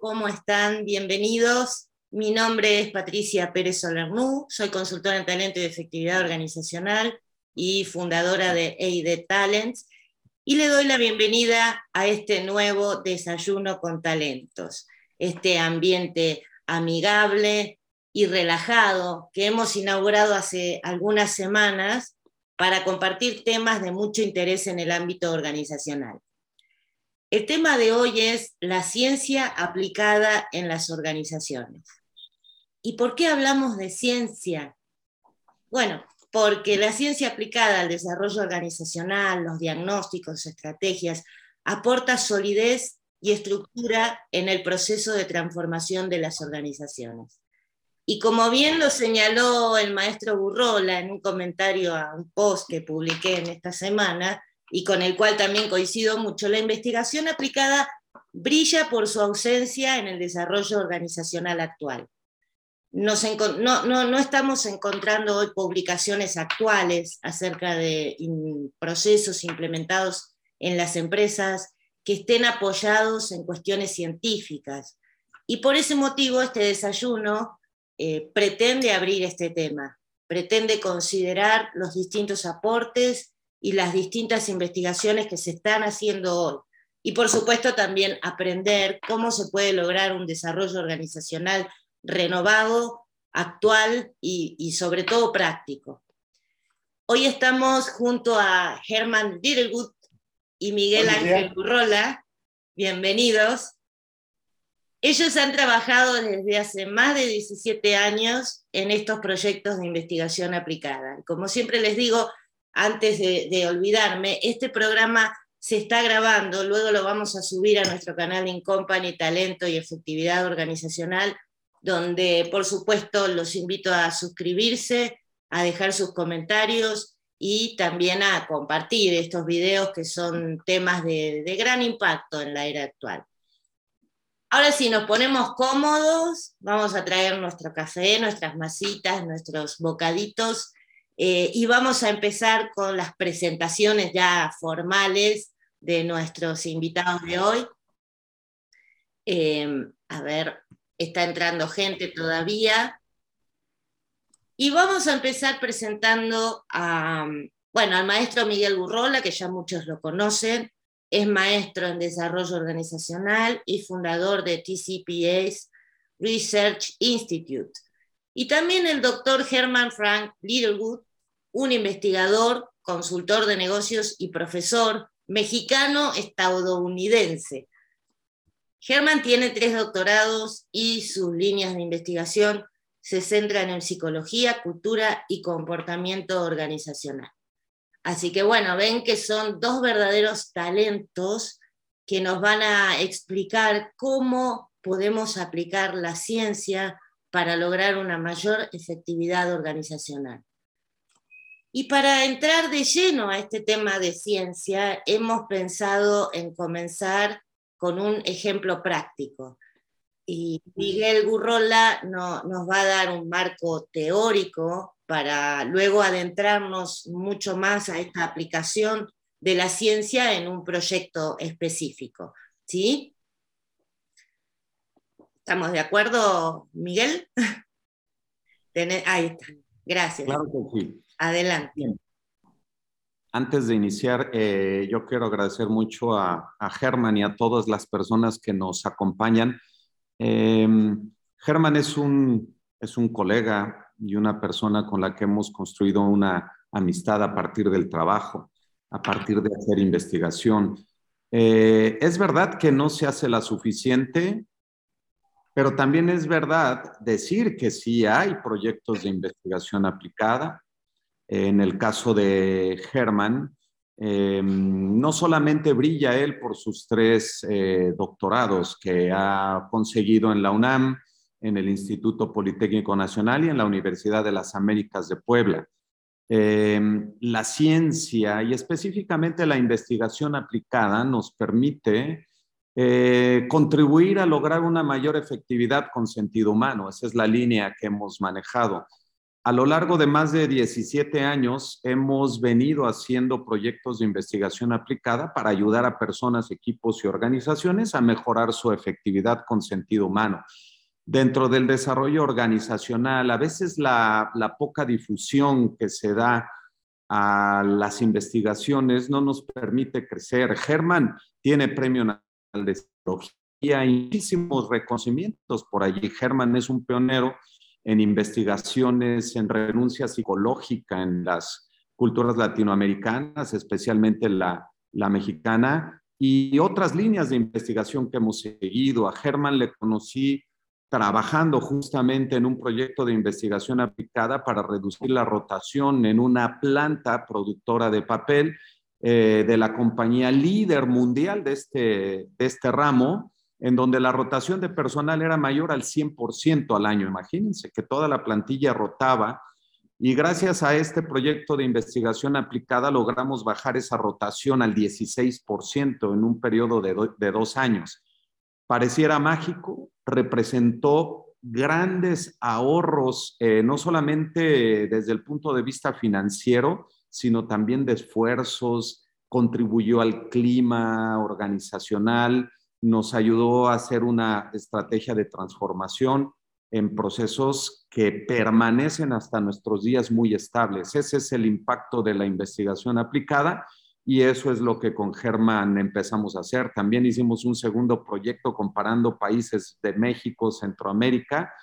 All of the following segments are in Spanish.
¿Cómo están? Bienvenidos. Mi nombre es Patricia Pérez Solernú, soy consultora en talento y efectividad organizacional y fundadora de EID Talents, y le doy la bienvenida a este nuevo desayuno con talentos, este ambiente amigable y relajado que hemos inaugurado hace algunas semanas para compartir temas de mucho interés en el ámbito organizacional. El tema de hoy es la ciencia aplicada en las organizaciones. ¿Y por qué hablamos de ciencia? Bueno, porque la ciencia aplicada al desarrollo organizacional, los diagnósticos, estrategias, aporta solidez y estructura en el proceso de transformación de las organizaciones. Y como bien lo señaló el maestro Burrola en un comentario a un post que publiqué en esta semana, y con el cual también coincido mucho, la investigación aplicada brilla por su ausencia en el desarrollo organizacional actual. no, estamos encontrando hoy publicaciones actuales acerca de procesos implementados en las empresas que estén apoyados en cuestiones científicas. Y por ese motivo este desayuno eh, pretende abrir este tema, pretende considerar los distintos aportes y las distintas investigaciones que se están haciendo hoy. Y por supuesto también aprender cómo se puede lograr un desarrollo organizacional renovado, actual y, sobre todo práctico. Hoy estamos junto a Herman Littlewood y Miguel Ángel Burrola. Bienvenidos. Ellos han trabajado desde hace más de 17 años en estos proyectos de investigación aplicada. Como siempre les digo, antes de, olvidarme, este programa se está grabando, luego lo vamos a subir a nuestro canal In Company Talento y Efectividad Organizacional, donde por supuesto los invito a suscribirse, a dejar sus comentarios y también a compartir estos videos que son temas de, gran impacto en la era actual. Ahora sí, nos ponemos cómodos, vamos a traer nuestro café, nuestras masitas, nuestros bocaditos eh, y vamos a empezar con las presentaciones ya formales de nuestros invitados de hoy. Em, a ver, está entrando gente todavía. Y vamos a empezar presentando a, bueno, al maestro Miguel Burrola, que ya muchos lo conocen, es maestro en desarrollo organizacional y fundador de TCPA's Research Institute. Y también el doctor Herman Frank Littlewood, un investigador, consultor de negocios y profesor mexicano-estadounidense. Herman tiene tres doctorados y sus líneas de investigación se centran en psicología, cultura y comportamiento organizacional. Así que bueno, ven que son dos verdaderos talentos que nos van a explicar cómo podemos aplicar la ciencia para lograr una mayor efectividad organizacional. Y para entrar de lleno a este tema de ciencia, hemos pensado en comenzar con un ejemplo práctico. Y Miguel Gurrola nos va a dar un marco teórico para luego adentrarnos mucho más a esta aplicación de la ciencia en un proyecto específico. ¿Sí? ¿Estamos de acuerdo, Miguel? Ahí está. Gracias. Claro que sí. Adelante. Antes de iniciar, eh, yo quiero agradecer mucho a, a, Germán y a todas las personas que nos acompañan. Eh, Germán es un, es un colega y una persona con la que hemos construido una amistad a partir del trabajo, a partir de hacer investigación. Eh, es verdad que no se hace la suficiente, pero también es verdad decir que sí hay proyectos de investigación aplicada, en el caso de Herman, eh, no solamente brilla él por sus tres eh, doctorados que ha conseguido en la UNAM, en el Instituto Politécnico Nacional y en la Universidad de las Américas de Puebla. Eh, la ciencia y específicamente la investigación aplicada nos permite contribuir a lograr una mayor efectividad con sentido humano. Esa es la línea que hemos manejado. A lo largo de más de 17 años hemos venido haciendo proyectos de investigación aplicada para ayudar a personas, equipos y organizaciones a mejorar su efectividad con sentido humano. Dentro del desarrollo organizacional, a veces la, poca difusión que se da a las investigaciones no nos permite crecer. Germán tiene Premio de Psicología y muchísimos reconocimientos por allí. Germán es un pionero en investigaciones en renuncia psicológica en las culturas latinoamericanas, especialmente la, la mexicana, y otras líneas de investigación que hemos seguido. A Germán le conocí trabajando justamente en un proyecto de investigación aplicada para reducir la rotación en una planta productora de papel eh, de la compañía líder mundial de este, de este ramo, en donde la rotación de personal era mayor al 100% al año. Imagínense que toda la plantilla rotaba y gracias a este proyecto de investigación aplicada logramos bajar esa rotación al 16% en un periodo de, dos años. Pareciera mágico, representó grandes ahorros, eh, no solamente desde el punto de vista financiero, sino también de esfuerzos, contribuyó al clima organizacional, nos ayudó a hacer una estrategia de transformación en procesos que permanecen hasta nuestros días muy estables. Ese es el impacto de la investigación aplicada y eso es lo que con Germán empezamos a hacer. También hicimos un segundo proyecto comparando países de México, Centroamérica,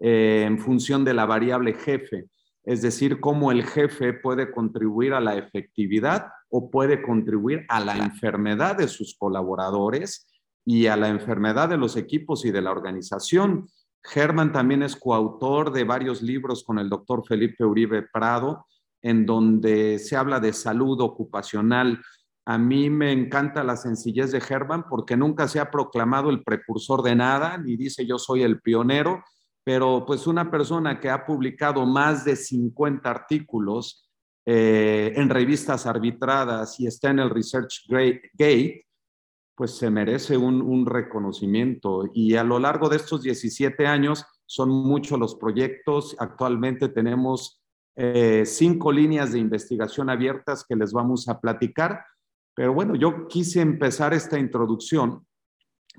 eh, en función de la variable jefe, es decir, cómo el jefe puede contribuir a la efectividad o puede contribuir a la enfermedad de sus colaboradores y a la enfermedad de los equipos y de la organización. Germán también es coautor de varios libros con el doctor Felipe Uribe Prado, en donde se habla de salud ocupacional. A mí me encanta la sencillez de Germán porque nunca se ha proclamado el precursor de nada, ni dice yo soy el pionero, pero pues una persona que ha publicado más de 50 artículos eh, en revistas arbitradas y está en el Research Gate, pues se merece un, reconocimiento. Y a lo largo de estos 17 años son muchos los proyectos. Actualmente tenemos eh, cinco líneas de investigación abiertas que les vamos a platicar. Pero bueno, yo quise empezar esta introducción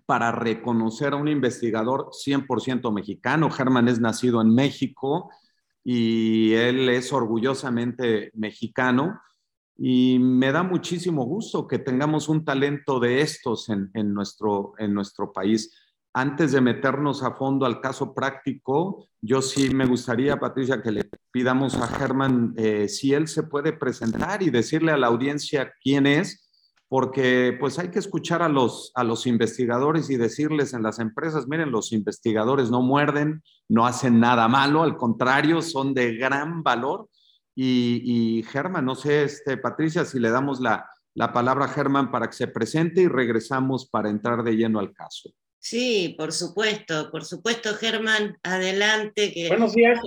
para reconocer a un investigador 100% mexicano. Germán es nacido en México y él es orgullosamente mexicano y me da muchísimo gusto que tengamos un talento de estos en, nuestro, en nuestro país. Antes de meternos a fondo al caso práctico, yo sí me gustaría, Patricia, que le pidamos a Germán eh, si él se puede presentar y decirle a la audiencia quién es, porque pues hay que escuchar a los, a los investigadores y decirles en las empresas, miren, los investigadores no muerden, no hacen nada malo, al contrario, son de gran valor y, Germán, no sé, este, Patricia, si le damos la, la palabra a Germán para que se presente y regresamos para entrar de lleno al caso. Sí, por supuesto, por supuesto, Germán, adelante. Que... Buenos días.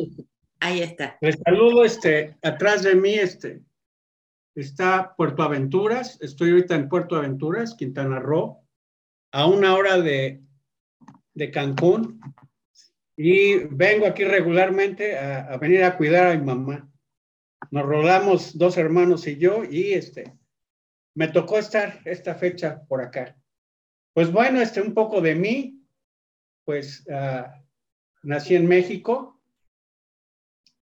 Ahí está. Les saludo, este, atrás de mí, este, está Puerto Aventuras. Estoy ahorita en Puerto Aventuras, Quintana Roo, a una hora de, de Cancún. Y vengo aquí regularmente a, venir a cuidar a mi mamá nos rodamos dos hermanos y yo y este, me tocó estar esta fecha por acá. Pues bueno, este, un poco de mí, pues ah, nací en México.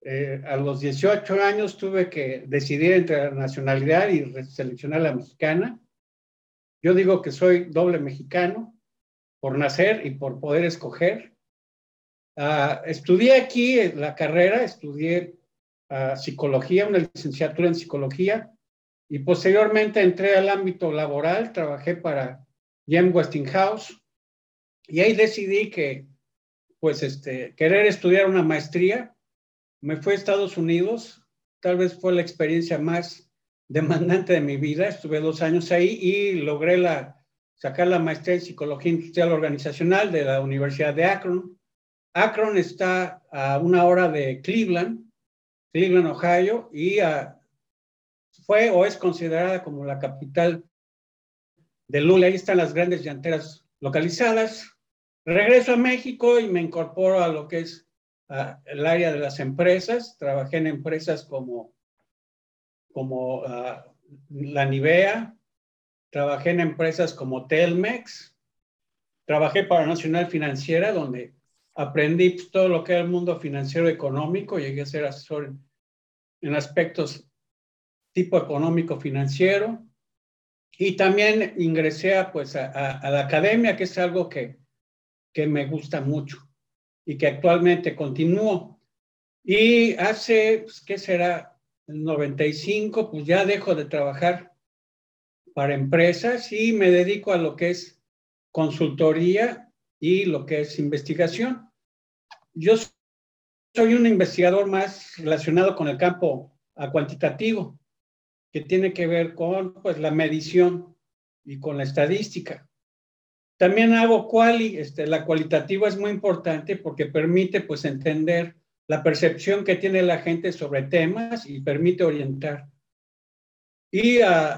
Eh, a los 18 años tuve que decidir entre la nacionalidad y seleccionar la mexicana. Yo digo que soy doble mexicano por nacer y por poder escoger. Uh, estudié aquí la carrera, estudié psicología, una licenciatura en psicología, y posteriormente entré al ámbito laboral, trabajé para Jem Westinghouse, y ahí decidí que, pues, este, querer estudiar una maestría. Me fui a Estados Unidos, tal vez fue la experiencia más demandante de mi vida. Estuve dos años ahí y logré la, sacar la maestría en psicología industrial organizacional de la Universidad de Akron. Akron está a una hora de Cleveland Cleveland, Ohio, y ah, fue o es considerada como la capital de Lula. Ahí están las grandes llanteras localizadas. Regreso a México y me incorporo a lo que es el área de las empresas, trabajé en empresas como, como la Nivea, trabajé en empresas como Telmex, trabajé para Nacional Financiera, donde aprendí todo lo que era el mundo financiero económico, llegué a ser asesor en aspectos tipo económico financiero. Y también ingresé a, pues, a, la academia, que es algo que, que me gusta mucho y que actualmente continúo. Y hace, pues, ¿qué será? El 95, pues ya dejo de trabajar para empresas y me dedico a lo que es consultoría y lo que es investigación. Yo soy un investigador más relacionado con el campo cuantitativo, que tiene que ver con pues, la medición y con la estadística. También hago quali, este, la cualitativa es muy importante porque permite pues entender la percepción que tiene la gente sobre temas y permite orientar. Y uh,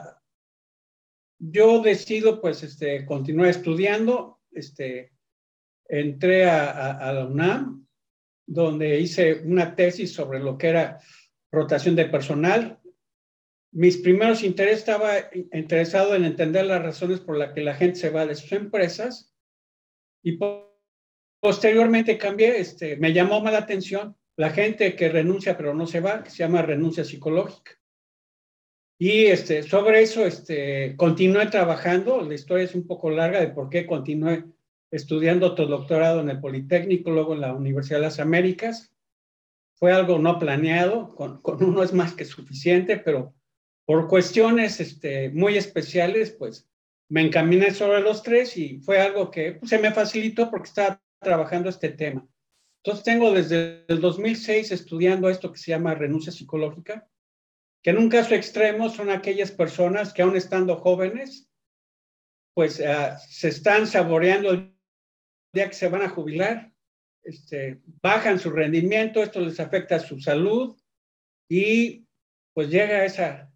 yo decido pues este, continuar estudiando, este, entré a, a, la UNAM, donde hice una tesis sobre lo que era rotación de personal. Mis primeros intereses estaba interesado en entender las razones por las que la gente se va de sus empresas y posteriormente cambié, este, me llamó más la atención la gente que renuncia pero no se va, que se llama renuncia psicológica. Y este, sobre eso este, continué trabajando, la historia es un poco larga de por qué continué estudiando otro doctorado en el Politécnico, luego en la Universidad de las Américas. Fue algo no planeado, con, con uno es más que suficiente, pero por cuestiones este, muy especiales, pues me encaminé sobre los tres y fue algo que pues, se me facilitó porque estaba trabajando este tema. Entonces tengo desde el 2006 estudiando esto que se llama renuncia psicológica, que en un caso extremo son aquellas personas que aún estando jóvenes, pues uh, se están saboreando el día que se van a jubilar, este, bajan su rendimiento, esto les afecta a su salud y pues llega esa,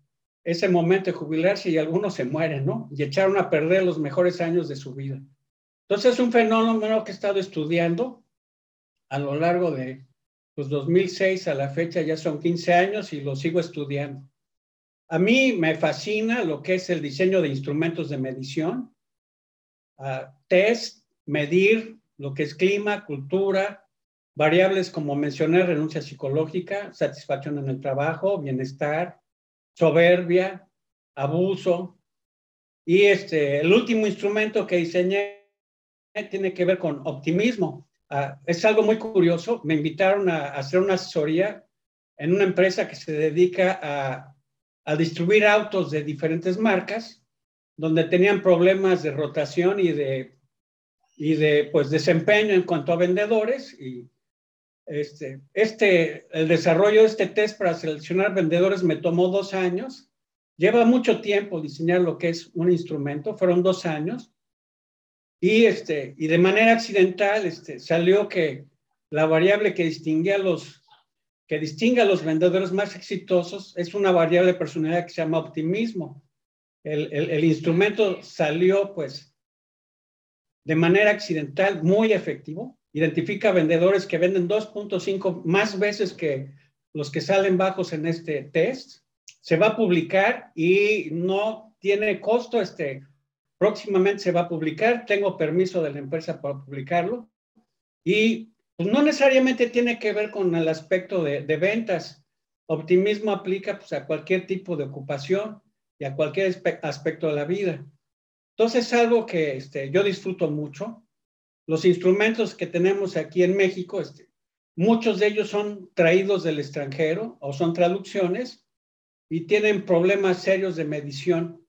ese momento de jubilarse y algunos se mueren, ¿no? Y echaron a perder los mejores años de su vida. Entonces es un fenómeno que he estado estudiando a lo largo de pues 2006 a la fecha ya son 15 años y lo sigo estudiando. A mí me fascina lo que es el diseño de instrumentos de medición, uh, test, medir lo que es clima, cultura, variables como mencioné, renuncia psicológica, satisfacción en el trabajo, bienestar, soberbia, abuso. Y este, el último instrumento que diseñé tiene que ver con optimismo. Uh, es algo muy curioso. Me invitaron a, a, hacer una asesoría en una empresa que se dedica a, a distribuir autos de diferentes marcas, donde tenían problemas de rotación y de y de pues desempeño en cuanto a vendedores y este, este, el desarrollo de este test para seleccionar vendedores me tomó dos años. Lleva mucho tiempo diseñar lo que es un instrumento, fueron dos años. Y, este, y de manera accidental este, salió que la variable que distingue a los, que distingue a los vendedores más exitosos es una variable de personalidad que se llama optimismo. El, el, el instrumento salió pues de manera accidental muy efectivo. Identifica vendedores que venden 2.5 más veces que los que salen bajos en este test. Se va a publicar y no tiene costo. Este, próximamente se va a publicar. Tengo permiso de la empresa para publicarlo. Y pues, no necesariamente tiene que ver con el aspecto de, ventas. Optimismo aplica pues, a cualquier tipo de ocupación y a cualquier aspecto de la vida. Entonces es algo que este, yo disfruto mucho. Los instrumentos que tenemos aquí en México, este, muchos de ellos son traídos del extranjero o son traducciones y tienen problemas serios de medición.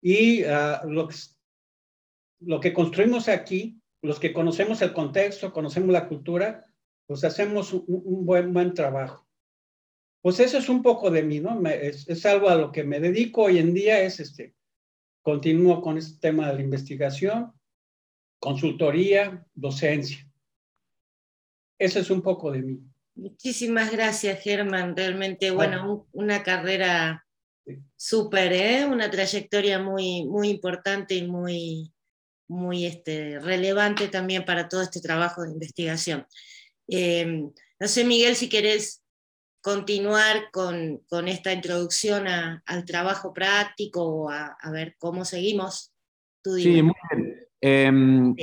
Y uh, lo, que, construimos aquí, los que conocemos el contexto, conocemos la cultura, pues hacemos un, buen, buen trabajo. Pues eso es un poco de mí, ¿no? Es, es, algo a lo que me dedico hoy en día, es este, Continúo con este tema de la investigación, consultoría, docencia. Eso es un poco de mí. Muchísimas gracias, Germán. Realmente, bueno, una carrera súper, ¿eh? una trayectoria muy, muy importante y muy, muy este, relevante también para todo este trabajo de investigación. Eh, No sé, Miguel, si querés continuar con, con esta introducción al trabajo práctico o a, ver cómo seguimos. sí, muy bien. Em,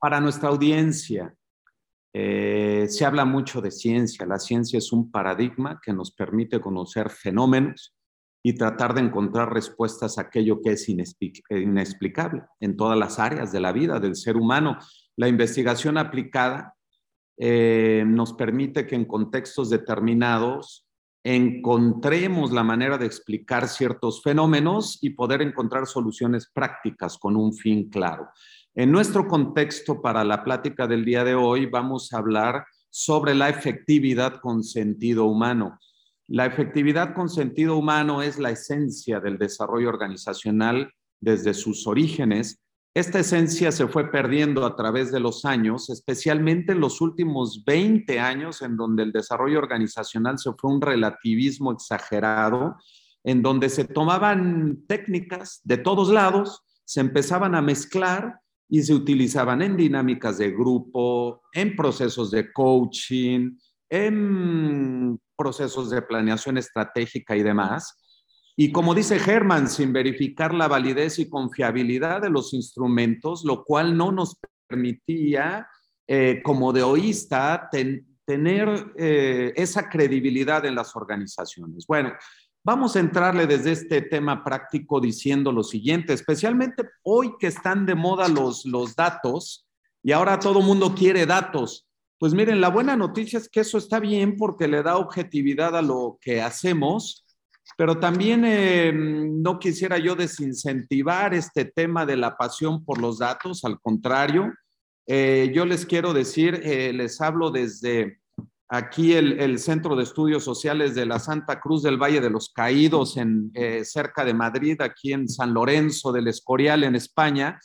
para nuestra audiencia, eh, se habla mucho de ciencia. La ciencia es un paradigma que nos permite conocer fenómenos y tratar de encontrar respuestas a aquello que es inexplicable en todas las áreas de la vida del ser humano. La investigación aplicada eh, nos permite que en contextos determinados encontremos la manera de explicar ciertos fenómenos y poder encontrar soluciones prácticas con un fin claro. En nuestro contexto para la plática del día de hoy vamos a hablar sobre la efectividad con sentido humano. La efectividad con sentido humano es la esencia del desarrollo organizacional desde sus orígenes. Esta esencia se fue perdiendo a través de los años, especialmente en los últimos 20 años, en donde el desarrollo organizacional se fue un relativismo exagerado, en donde se tomaban técnicas de todos lados, se empezaban a mezclar y se utilizaban en dinámicas de grupo, en procesos de coaching, en procesos de planeación estratégica y demás. Y como dice Herman, sin verificar la validez y confiabilidad de los instrumentos, lo cual no nos permitía, eh, como de oísta, tener eh, esa credibilidad en las organizaciones. Bueno, vamos a entrarle desde este tema práctico diciendo lo siguiente, especialmente hoy que están de moda los, datos y ahora todo mundo quiere datos. Pues miren, la buena noticia es que eso está bien porque le da objetividad a lo que hacemos, pero también eh, no quisiera yo desincentivar este tema de la pasión por los datos, al contrario, eh, yo les quiero decir, eh, les hablo desde aquí el, Centro de Estudios Sociales de la Santa Cruz del Valle de los Caídos, en, cerca de Madrid, aquí en San Lorenzo del Escorial, en España.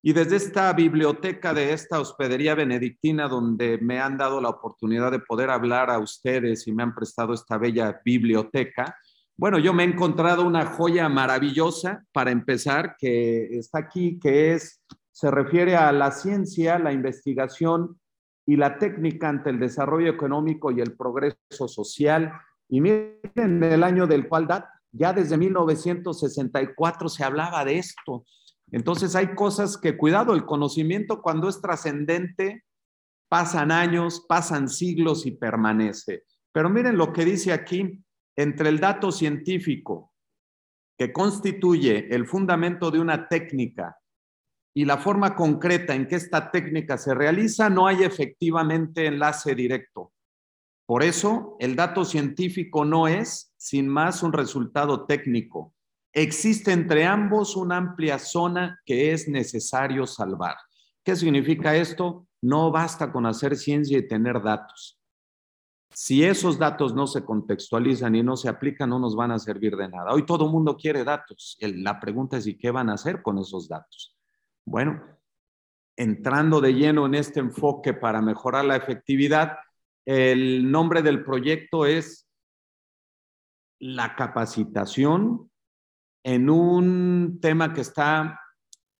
Y desde esta biblioteca de esta hospedería benedictina, donde me han dado la oportunidad de poder hablar a ustedes y me han prestado esta bella biblioteca, bueno, yo me he encontrado una joya maravillosa para empezar, que está aquí, que es, se refiere a la ciencia, la investigación y la técnica ante el desarrollo económico y el progreso social. Y miren el año del cual ya desde 1964 se hablaba de esto. Entonces hay cosas que, cuidado, el conocimiento cuando es trascendente, pasan años, pasan siglos y permanece. Pero miren lo que dice aquí, entre el dato científico que constituye el fundamento de una técnica y la forma concreta en que esta técnica se realiza, no hay efectivamente enlace directo. Por eso, el dato científico no es, sin más, un resultado técnico, Existe entre ambos una amplia zona que es necesario salvar. ¿Qué significa esto? No basta con hacer ciencia y tener datos. Si esos datos no se contextualizan y no se aplican, no nos van a servir de nada. Hoy todo el mundo quiere datos. La pregunta es, ¿y qué van a hacer con esos datos? Bueno, entrando de lleno en este enfoque para mejorar la efectividad, el nombre del proyecto es la capacitación en un tema que está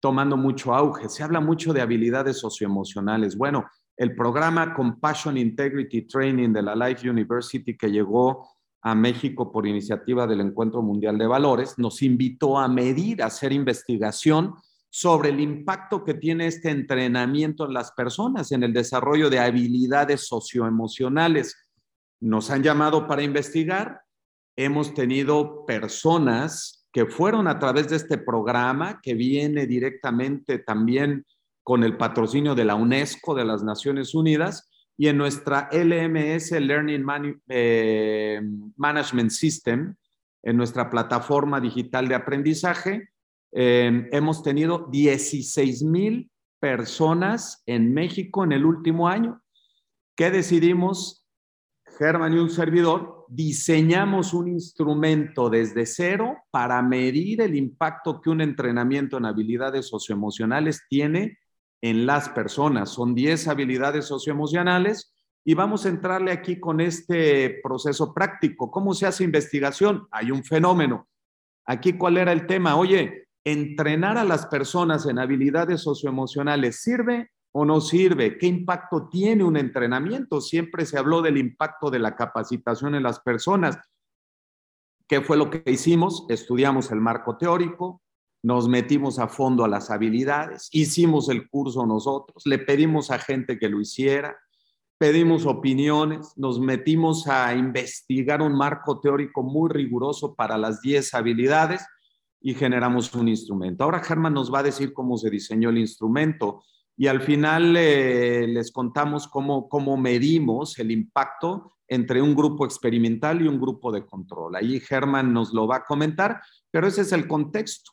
tomando mucho auge. Se habla mucho de habilidades socioemocionales. Bueno, el programa Compassion Integrity Training de la Life University que llegó a México por iniciativa del Encuentro Mundial de Valores nos invitó a medir, a hacer investigación sobre el impacto que tiene este entrenamiento en las personas en el desarrollo de habilidades socioemocionales. Nos han llamado para investigar. Hemos tenido personas que fueron a través de este programa que viene directamente también con el patrocinio de la UNESCO, de las Naciones Unidas, y en nuestra LMS, Learning eh, Management System, en nuestra plataforma digital de aprendizaje, eh, hemos tenido 16 mil personas en México en el último año. ¿Qué decidimos, Germán y un servidor? diseñamos un instrumento desde cero para medir el impacto que un entrenamiento en habilidades socioemocionales tiene en las personas. Son 10 habilidades socioemocionales y vamos a entrarle aquí con este proceso práctico. ¿Cómo se hace investigación? Hay un fenómeno. Aquí, ¿cuál era el tema? Oye, entrenar a las personas en habilidades socioemocionales sirve o no sirve? ¿Qué impacto tiene un entrenamiento? Siempre se habló del impacto de la capacitación en las personas. ¿Qué fue lo que hicimos? Estudiamos el marco teórico, nos metimos a fondo a las habilidades, hicimos el curso nosotros, le pedimos a gente que lo hiciera, pedimos opiniones, nos metimos a investigar un marco teórico muy riguroso para las 10 habilidades y generamos un instrumento. Ahora Germán nos va a decir cómo se diseñó el instrumento y al final eh, les contamos cómo, cómo medimos el impacto entre un grupo experimental y un grupo de control. Ahí Germán nos lo va a comentar, pero ese es el contexto,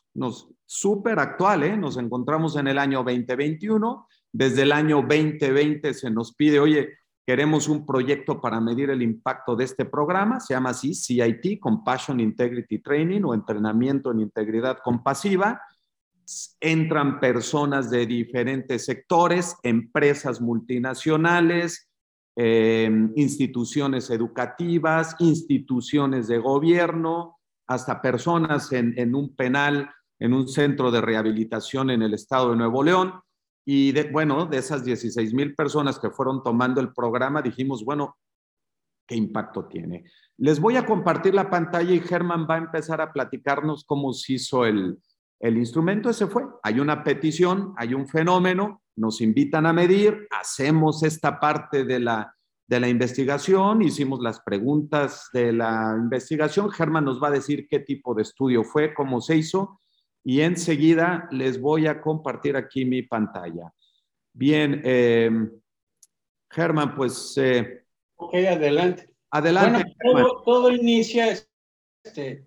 súper actual, ¿eh? nos encontramos en el año 2021, desde el año 2020 se nos pide, oye, queremos un proyecto para medir el impacto de este programa, se llama así CIT, Compassion Integrity Training o entrenamiento en integridad compasiva. Entran personas de diferentes sectores, empresas multinacionales, eh, instituciones educativas, instituciones de gobierno, hasta personas en, un penal, en un centro de rehabilitación en el estado de Nuevo León. Y bueno, de esas 16 mil personas que fueron tomando el programa, dijimos, bueno, ¿qué impacto tiene? Les voy a compartir la pantalla y Germán va a empezar a platicarnos cómo se hizo el, el instrumento. Ese fue. Hay una petición, hay un fenómeno, nos invitan a medir, hacemos esta parte de la, de la investigación, hicimos las preguntas de la investigación. Germán nos va a decir qué tipo de estudio fue, cómo se hizo y enseguida les voy a compartir aquí mi pantalla. Bien, eh, Germán, pues... Eh, ok, adelante. Adelante. Bueno, todo, inicia, este,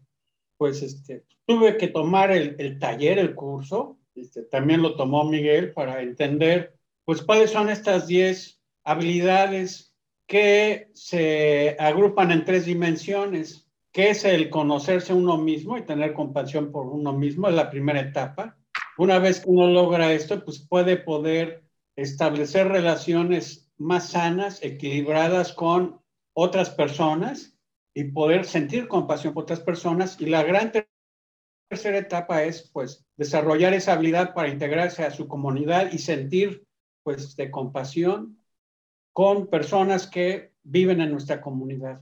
pues este, tuve que tomar el, el taller, el curso, este, también lo tomó Miguel para entender, pues, cuáles son estas 10 habilidades que se agrupan en tres dimensiones que es el conocerse uno mismo y tener compasión por uno mismo, es la primera etapa. Una vez que uno logra esto, pues puede poder establecer relaciones más sanas, equilibradas con otras personas y poder sentir compasión por otras personas. Y la gran tercera etapa es, pues, desarrollar esa habilidad para integrarse a su comunidad y sentir, pues, de compasión con personas que viven en nuestra comunidad.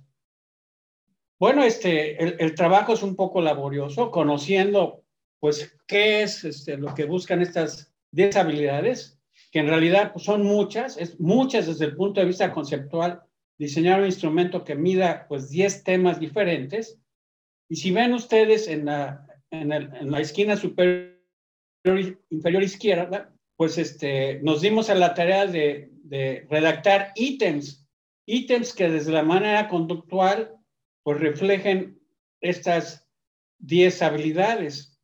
Bueno, este, el, trabajo es un poco laborioso, conociendo, pues, qué es este, lo que buscan estas 10 habilidades, que en realidad pues, son muchas, es muchas desde el punto de vista conceptual, diseñar un instrumento que mida, pues, 10 temas diferentes. Y si ven ustedes en la, en, en la esquina superior inferior izquierda, pues, este, nos dimos a la tarea de, de redactar ítems, ítems que desde la manera conductual pues reflejen estas 10 habilidades.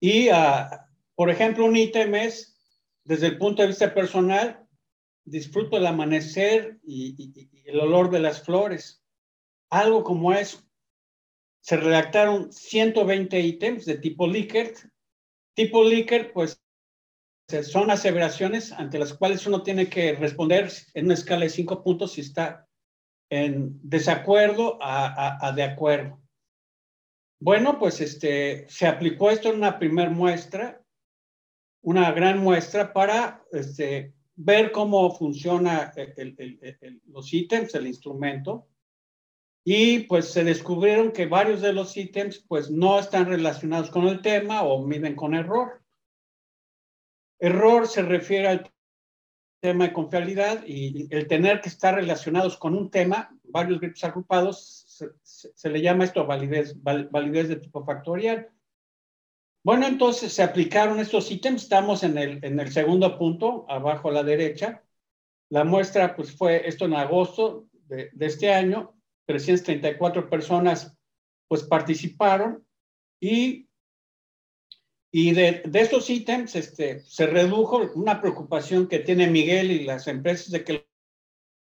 Y, uh, por ejemplo, un ítem es, desde el punto de vista personal, disfruto el amanecer y, y, y, el olor de las flores. Algo como eso. Se redactaron 120 ítems de tipo Likert. Tipo Likert, pues, son aseveraciones ante las cuales uno tiene que responder en una escala de cinco puntos si está en desacuerdo a, de acuerdo. Bueno, pues este, se aplicó esto en una primera muestra, una gran muestra para este, ver cómo funciona los ítems, el instrumento, y pues se descubrieron que varios de los ítems pues no están relacionados con el tema o miden con error. Error se refiere al tema de confiabilidad y el tener que estar relacionados con un tema, varios grupos agrupados, se, le llama esto validez, validez de tipo factorial. Bueno, entonces se aplicaron estos ítems, estamos en el, en el segundo punto, abajo a la derecha. La muestra pues fue esto en agosto de, de este año, 334 personas pues participaron y y de, de estos ítems este, se redujo una preocupación que tiene Miguel y las empresas de que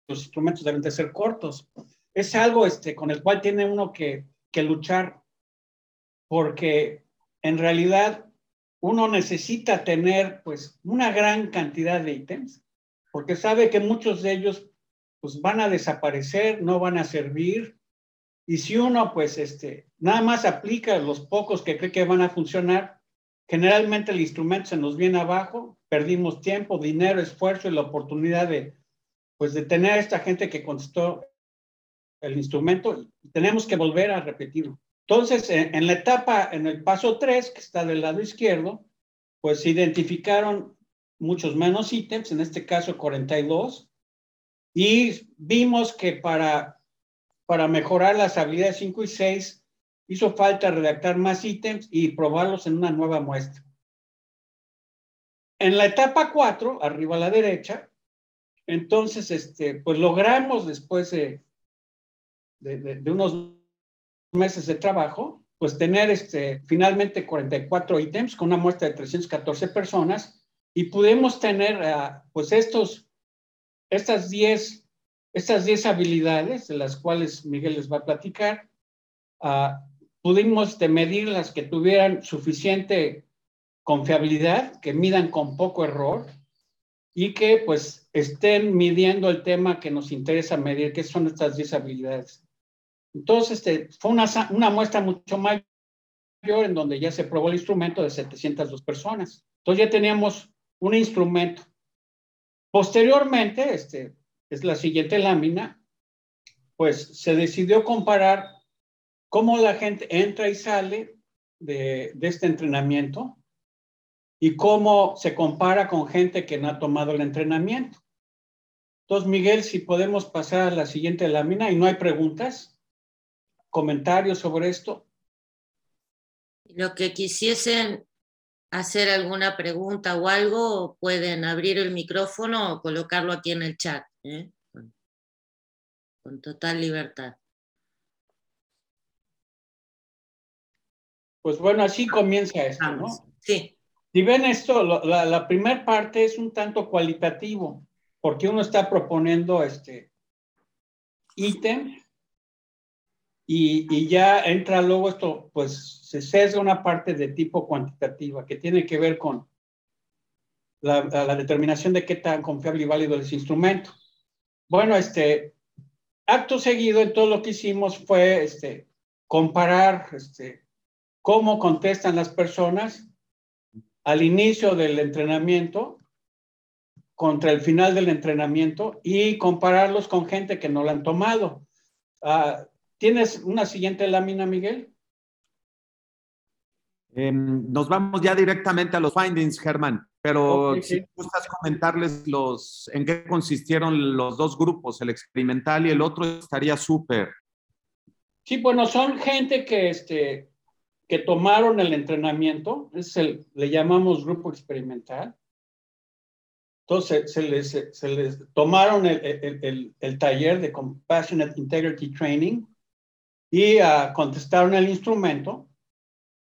los instrumentos deben de ser cortos. Es algo este, con el cual tiene uno que, que luchar porque en realidad uno necesita tener pues una gran cantidad de ítems porque sabe que muchos de ellos pues van a desaparecer, no van a servir. Y si uno pues este nada más aplica los pocos que cree que van a funcionar, generalmente el instrumento se nos viene abajo, perdimos tiempo, dinero, esfuerzo y la oportunidad de, pues, de tener a esta gente que contestó el instrumento. Tenemos que volver a repetirlo. Entonces, en, la etapa, en el paso 3, que está del lado izquierdo, pues se identificaron muchos menos ítems, en este caso 42, y vimos que para, para mejorar las habilidades 5 y 6 hizo falta redactar más ítems y probarlos en una nueva muestra. En la etapa 4, arriba a la derecha, entonces, este, pues logramos después de, de, de, unos meses de trabajo, pues tener este, finalmente 44 ítems con una muestra de 314 personas y pudimos tener uh, pues estos, estas 10 estas 10 habilidades de las cuales Miguel les va a platicar, uh, pudimos de medirlas que tuvieran suficiente confiabilidad, que midan con poco error y que pues estén midiendo el tema que nos interesa medir, que son estas 10 habilidades. Entonces, este, fue una, una muestra mucho mayor en donde ya se probó el instrumento de 702 personas. Entonces ya teníamos un instrumento. Posteriormente, este, es la siguiente lámina, pues se decidió comparar cómo la gente entra y sale de, de este entrenamiento y cómo se compara con gente que no ha tomado el entrenamiento. Entonces, Miguel, si podemos pasar a la siguiente lámina y no hay preguntas comentarios sobre esto? Lo que quisiesen hacer alguna pregunta o algo, pueden abrir el micrófono o colocarlo aquí en el chat, ¿eh? con, con, total libertad. Pues bueno, así comienza esto, ¿no? Sí. Si ven esto, la, la primera parte es un tanto cualitativo, porque uno está proponiendo este ítem y, ya entra luego esto, pues se sesga una parte de tipo cuantitativa que tiene que ver con la, la, determinación de qué tan confiable y válido es el instrumento. Bueno, este, acto seguido en todo lo que hicimos fue este, comparar este, cómo contestan las personas al inicio del entrenamiento contra el final del entrenamiento y compararlos con gente que no lo han tomado. Uh, ¿Tienes una siguiente lámina, Miguel? Eh, nos vamos ya directamente a los findings, Germán, pero okay, si sí. gustas comentarles los, en qué consistieron los dos grupos, el experimental y el otro, estaría súper. Sí, bueno, son gente que, este, que tomaron el entrenamiento, es el, le llamamos grupo experimental. Entonces, se les, se les tomaron el, el, el, el taller de Compassionate Integrity Training y uh, contestaron el instrumento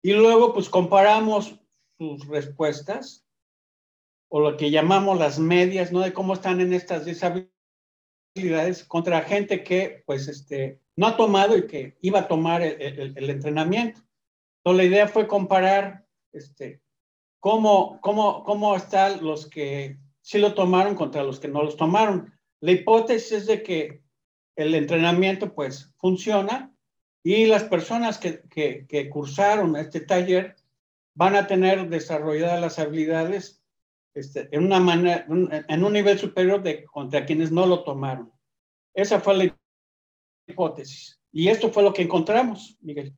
y luego pues comparamos sus respuestas o lo que llamamos las medias, ¿no? De cómo están en estas disabilidades contra gente que pues este no ha tomado y que iba a tomar el, entrenamiento. Entonces la idea fue comparar este cómo, cómo, cómo están los que sí lo tomaron contra los que no los tomaron. La hipótesis es de que el entrenamiento pues funciona y las personas que, que, cursaron este taller van a tener desarrolladas las habilidades este, en, una manera, en un nivel superior de contra quienes no lo tomaron. Esa fue la hipótesis. Y esto fue lo que encontramos, Miguel.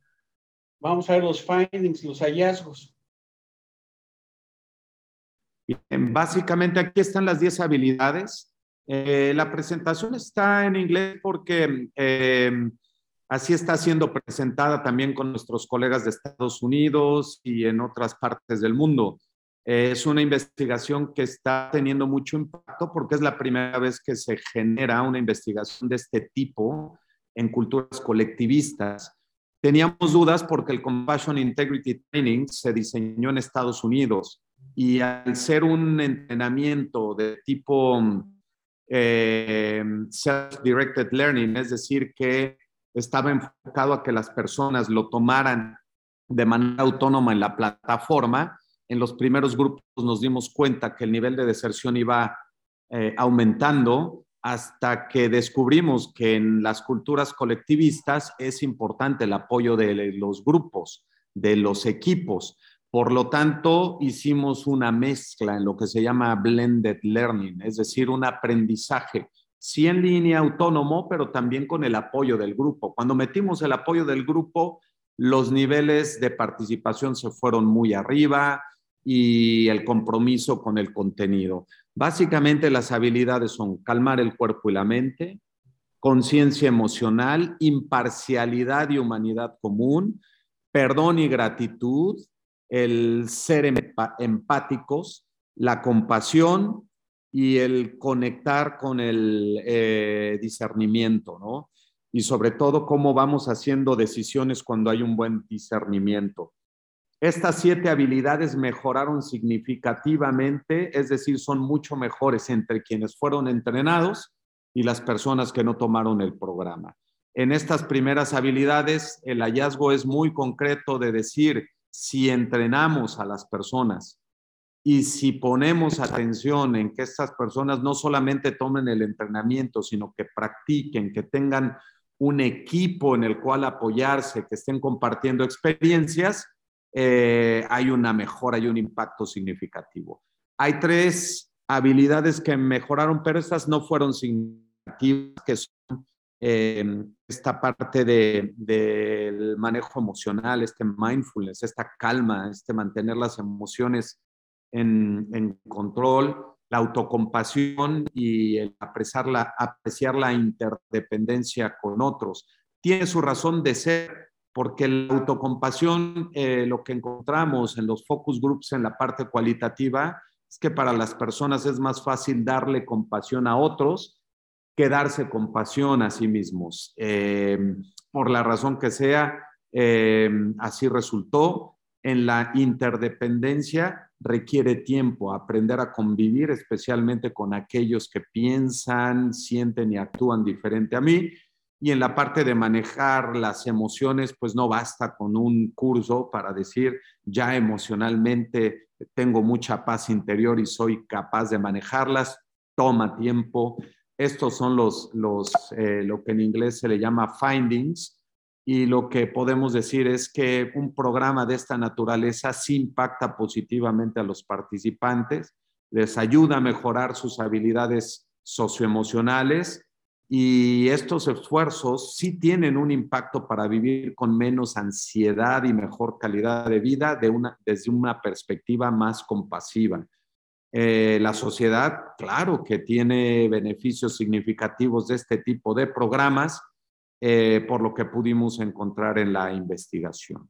Vamos a ver los findings, los hallazgos. Bien, básicamente aquí están las 10 habilidades. Eh, la presentación está en inglés porque eh, Así está siendo presentada también con nuestros colegas de Estados Unidos y en otras partes del mundo. Es una investigación que está teniendo mucho impacto porque es la primera vez que se genera una investigación de este tipo en culturas colectivistas. Teníamos dudas porque el Compassion Integrity Training se diseñó en Estados Unidos y al ser un entrenamiento de tipo eh, self-directed learning, es decir, que estaba enfocado a que las personas lo tomaran de manera autónoma en la plataforma. En los primeros grupos nos dimos cuenta que el nivel de deserción iba eh, aumentando hasta que descubrimos que en las culturas colectivistas es importante el apoyo de los grupos, de los equipos, Por lo tanto, hicimos una mezcla en lo que se llama blended learning, es decir, un aprendizaje, sí en línea autónomo, pero también con el apoyo del grupo. Cuando metimos el apoyo del grupo, los niveles de participación se fueron muy arriba y el compromiso con el contenido. Básicamente las habilidades son calmar el cuerpo y la mente, conciencia emocional, imparcialidad y humanidad común, perdón y gratitud, el ser empáticos, la compasión y el conectar con el eh, discernimiento, ¿no? Y sobre todo cómo vamos haciendo decisiones cuando hay un buen discernimiento. Estas siete habilidades mejoraron significativamente, es decir, son mucho mejores entre quienes fueron entrenados y las personas que no tomaron el programa. En estas primeras habilidades, el hallazgo es muy concreto de decir, si entrenamos a las personas y si ponemos atención en que estas personas no solamente tomen el entrenamiento, sino que practiquen, que tengan un equipo en el cual apoyarse, que estén compartiendo experiencias, eh, hay una mejora, hay un impacto significativo. Hay tres habilidades que mejoraron, pero estas no fueron significativas, que son eh, esta parte del manejo emocional, este mindfulness, esta calma, este mantener las emociones en, control, la autocompasión y el apreciar la, apreciar la interdependencia con otros. Tiene su razón de ser, porque la autocompasión, eh, lo que encontramos en los focus groups en la parte cualitativa, es que para las personas es más fácil darle compasión a otros que darse compasión a sí mismos. Eh, por la razón que sea, eh, así resultó. En la interdependencia requiere tiempo, aprender a convivir especialmente con aquellos que piensan, sienten y actúan diferente a mí y en la parte de manejar las emociones, pues no basta con un curso para decir, ya emocionalmente tengo mucha paz interior y soy capaz de manejarlas. Toma tiempo. Estos son los, los eh, lo que en inglés se le llama findings. Y lo que podemos decir es que un programa de esta naturaleza sí impacta positivamente a los participantes, les ayuda a mejorar sus habilidades socioemocionales y estos esfuerzos sí tienen un impacto para vivir con menos ansiedad y mejor calidad de vida de una, desde una perspectiva más compasiva. Eh, la sociedad, claro que tiene beneficios significativos de este tipo de programas, eh, por lo que pudimos encontrar en la investigación.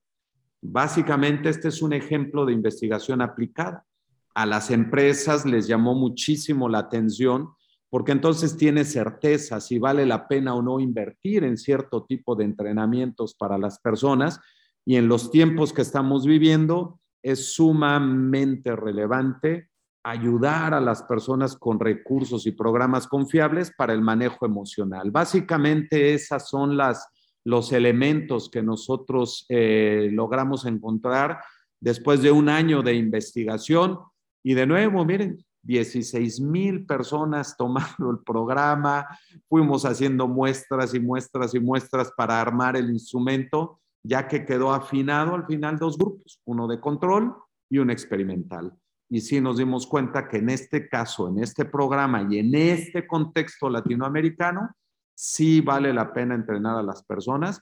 Básicamente, este es un ejemplo de investigación aplicada. A las empresas les llamó muchísimo la atención porque entonces tiene certeza si vale la pena o no invertir en cierto tipo de entrenamientos para las personas y en los tiempos que estamos viviendo es sumamente relevante ayudar a las personas con recursos y programas confiables para el manejo emocional. Básicamente esas son las, los elementos que nosotros eh, logramos encontrar después de un año de investigación. Y de nuevo, miren, 16 mil personas tomando el programa, fuimos haciendo muestras y muestras y muestras para armar el instrumento, ya que quedó afinado al final dos grupos, uno de control y uno experimental. Y sí nos dimos cuenta que en este caso, en este programa y en este contexto latinoamericano, sí vale la pena entrenar a las personas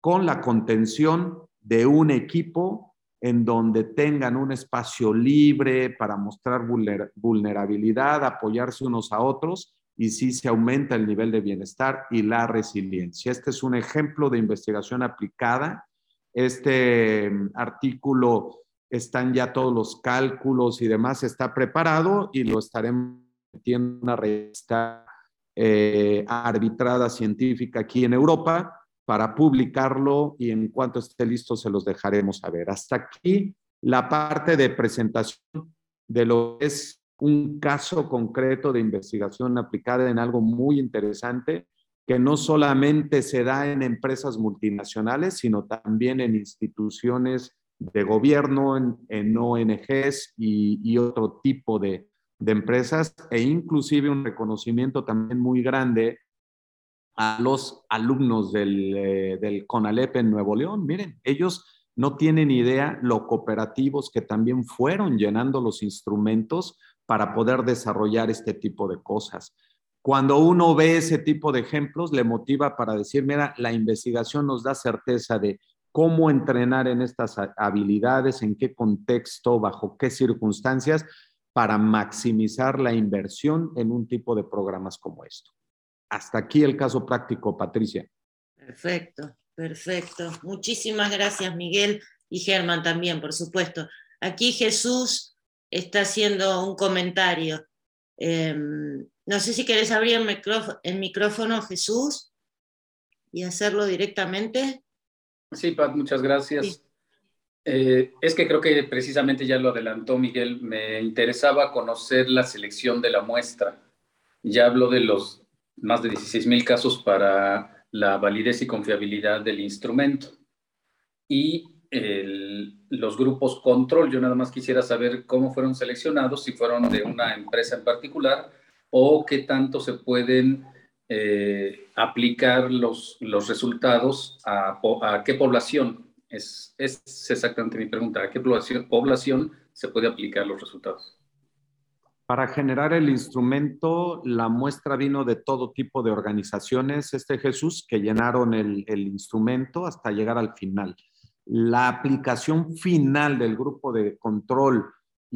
con la contención de un equipo en donde tengan un espacio libre para mostrar vulnerabilidad, apoyarse unos a otros y sí se aumenta el nivel de bienestar y la resiliencia. Este es un ejemplo de investigación aplicada. Este mm, artículo están ya todos los cálculos y demás, está preparado y lo estaremos metiendo en una revista eh, arbitrada científica aquí en Europa para publicarlo y en cuanto esté listo se los dejaremos saber. Hasta aquí la parte de presentación de lo que es un caso concreto de investigación aplicada en algo muy interesante que no solamente se da en empresas multinacionales, sino también en instituciones de gobierno, en, ONGs y, otro tipo de, de empresas, e inclusive un reconocimiento también muy grande a los alumnos del, eh, del CONALEP en Nuevo León. Miren, ellos no tienen idea lo cooperativos que también fueron llenando los instrumentos para poder desarrollar este tipo de cosas. Cuando uno ve ese tipo de ejemplos, le motiva para decir, mira, la investigación nos da certeza de cómo entrenar en estas habilidades, en qué contexto, bajo qué circunstancias, para maximizar la inversión en un tipo de programas como esto. Hasta aquí el caso práctico, Patricia. Perfecto, perfecto. Muchísimas gracias, Miguel y Germán también, por supuesto. Aquí Jesús está haciendo un comentario. Em, no sé si querés abrir el micrófono, Jesús, y hacerlo directamente. Sí, Pat, muchas gracias. Eh, es que creo que precisamente ya lo adelantó Miguel, me interesaba conocer la selección de la muestra. Ya hablo de los más de 16 mil casos para la validez y confiabilidad del instrumento. Y los grupos control, yo nada más quisiera saber cómo fueron seleccionados, si fueron de una empresa en particular o qué tanto se pueden eh, aplicar los, los resultados a, a, qué población. Es, es exactamente mi pregunta. ¿A qué población, población se puede aplicar los resultados? Para generar el instrumento, la muestra vino de todo tipo de organizaciones, este Jesús, que llenaron el, el instrumento hasta llegar al final. La aplicación final del grupo de control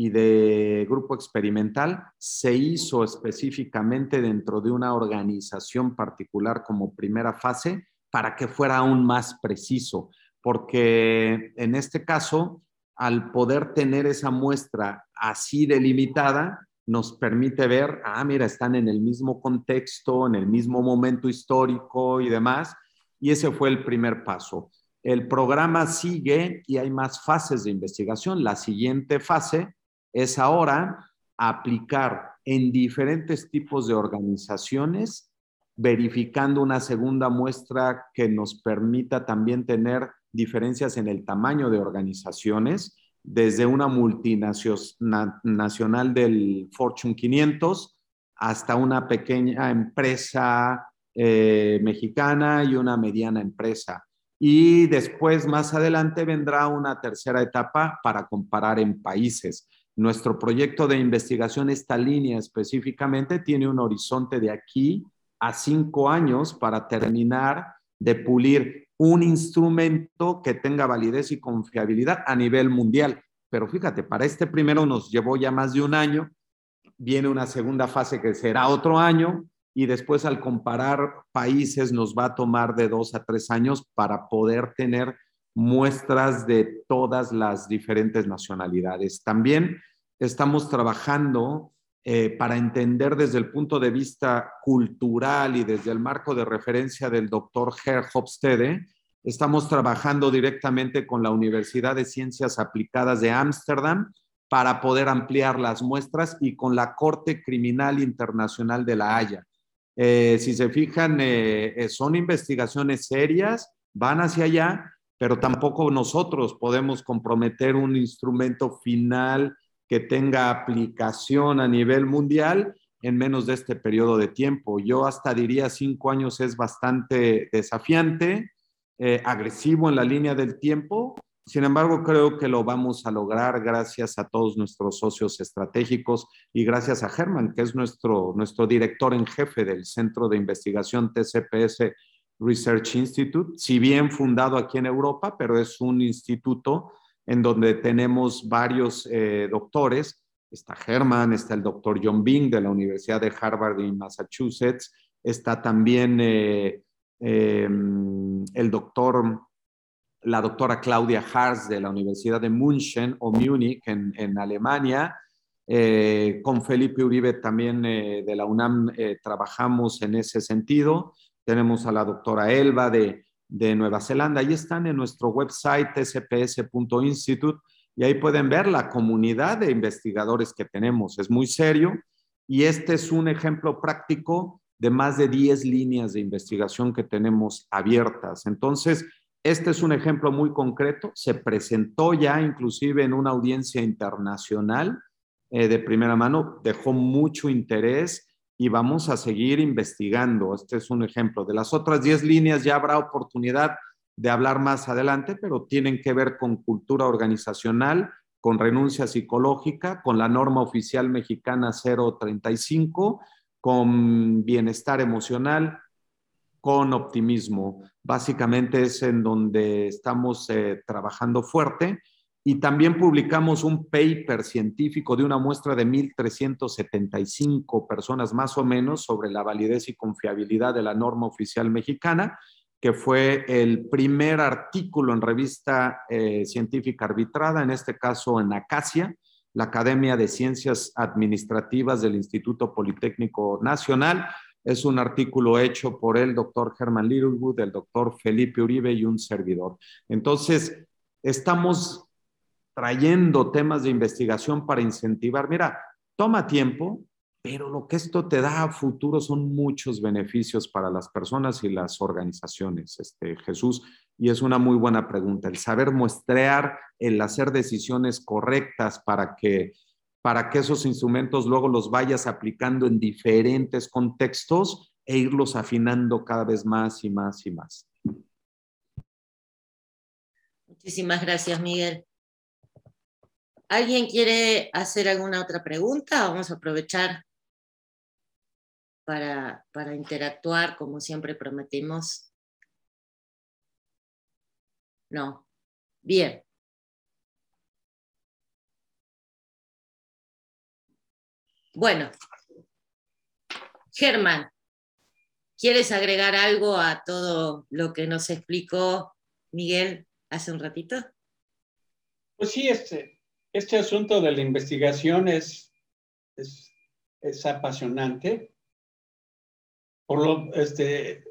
y de grupo experimental se hizo específicamente dentro de una organización particular como primera fase para que fuera aún más preciso, porque en este caso, al poder tener esa muestra así delimitada, nos permite ver, ah, mira, están en el mismo contexto, en el mismo momento histórico y demás, y ese fue el primer paso. El programa sigue y hay más fases de investigación. La siguiente fase es ahora aplicar en diferentes tipos de organizaciones, verificando una segunda muestra que nos permita también tener diferencias en el tamaño de organizaciones, desde una multinacional del Fortune 500 hasta una pequeña empresa eh, mexicana y una mediana empresa. Y después, más adelante, vendrá una tercera etapa para comparar en países. Nuestro proyecto de investigación, esta línea específicamente, tiene un horizonte de aquí a cinco años para terminar de pulir un instrumento que tenga validez y confiabilidad a nivel mundial. Pero fíjate, para este primero nos llevó ya más de un año, viene una segunda fase que será otro año y después al comparar países nos va a tomar de dos a tres años para poder tener muestras de todas las diferentes nacionalidades. También estamos trabajando eh, para entender desde el punto de vista cultural y desde el marco de referencia del doctor Herr estamos trabajando directamente con la Universidad de Ciencias Aplicadas de Ámsterdam para poder ampliar las muestras y con la Corte Criminal Internacional de la Haya. Eh, si se fijan, eh, son investigaciones serias, van hacia allá, pero tampoco nosotros podemos comprometer un instrumento final que tenga aplicación a nivel mundial en menos de este periodo de tiempo. Yo hasta diría cinco años es bastante desafiante, eh, agresivo en la línea del tiempo. Sin embargo, creo que lo vamos a lograr gracias a todos nuestros socios estratégicos y gracias a Germán, que es nuestro, nuestro director en jefe del Centro de Investigación TCPS Research Institute, si bien fundado aquí en Europa, pero es un instituto en donde tenemos varios eh, doctores. Está Herman, está el doctor John Bing de la Universidad de Harvard en Massachusetts, está también eh, em, el doctor, la doctora Claudia Hars de la Universidad de München o Múnich en, en Alemania. Eh, con Felipe Uribe también de la UNAM trabajamos en ese sentido. Tenemos a la doctora Elba de, de Nueva Zelanda. Ahí están en nuestro website sps.institute y ahí pueden ver la comunidad de investigadores que tenemos. Es muy serio y este es un ejemplo práctico de más de 10 líneas de investigación que tenemos abiertas. Entonces, este es un ejemplo muy concreto. Se presentó ya inclusive en una audiencia internacional eh, de primera mano, dejó mucho interés y vamos a seguir investigando. Este es un ejemplo. De las otras 10 líneas ya habrá oportunidad de hablar más adelante, pero tienen que ver con cultura organizacional, con renuncia psicológica, con la norma oficial mexicana 035, con bienestar emocional, con optimismo. Básicamente es en donde estamos eh, trabajando fuerte. Y también publicamos un paper científico de una muestra de 1.375 personas más o menos sobre la validez y confiabilidad de la norma oficial mexicana, que fue el primer artículo en revista eh, científica arbitrada, en este caso en Acacia, la Academia de Ciencias Administrativas del Instituto Politécnico Nacional. Es un artículo hecho por el doctor Herman Littlewood, el doctor Felipe Uribe y un servidor. Entonces, estamos trayendo temas de investigación para incentivar. Mira, toma tiempo, pero lo que esto te da a futuro son muchos beneficios para las personas y las organizaciones, este, Jesús. Y es una muy buena pregunta, el saber muestrear, el hacer decisiones correctas para que, para que esos instrumentos luego los vayas aplicando en diferentes contextos e irlos afinando cada vez más y más y más. Muchísimas gracias, Miguel. ¿Alguien quiere hacer alguna otra pregunta? Vamos a aprovechar para, para interactuar, como siempre prometimos. No. Bien. Bueno, Germán, ¿quieres agregar algo a todo lo que nos explicó Miguel hace un ratito? Pues sí, este, este asunto de la investigación es, es, apasionante por lo, este,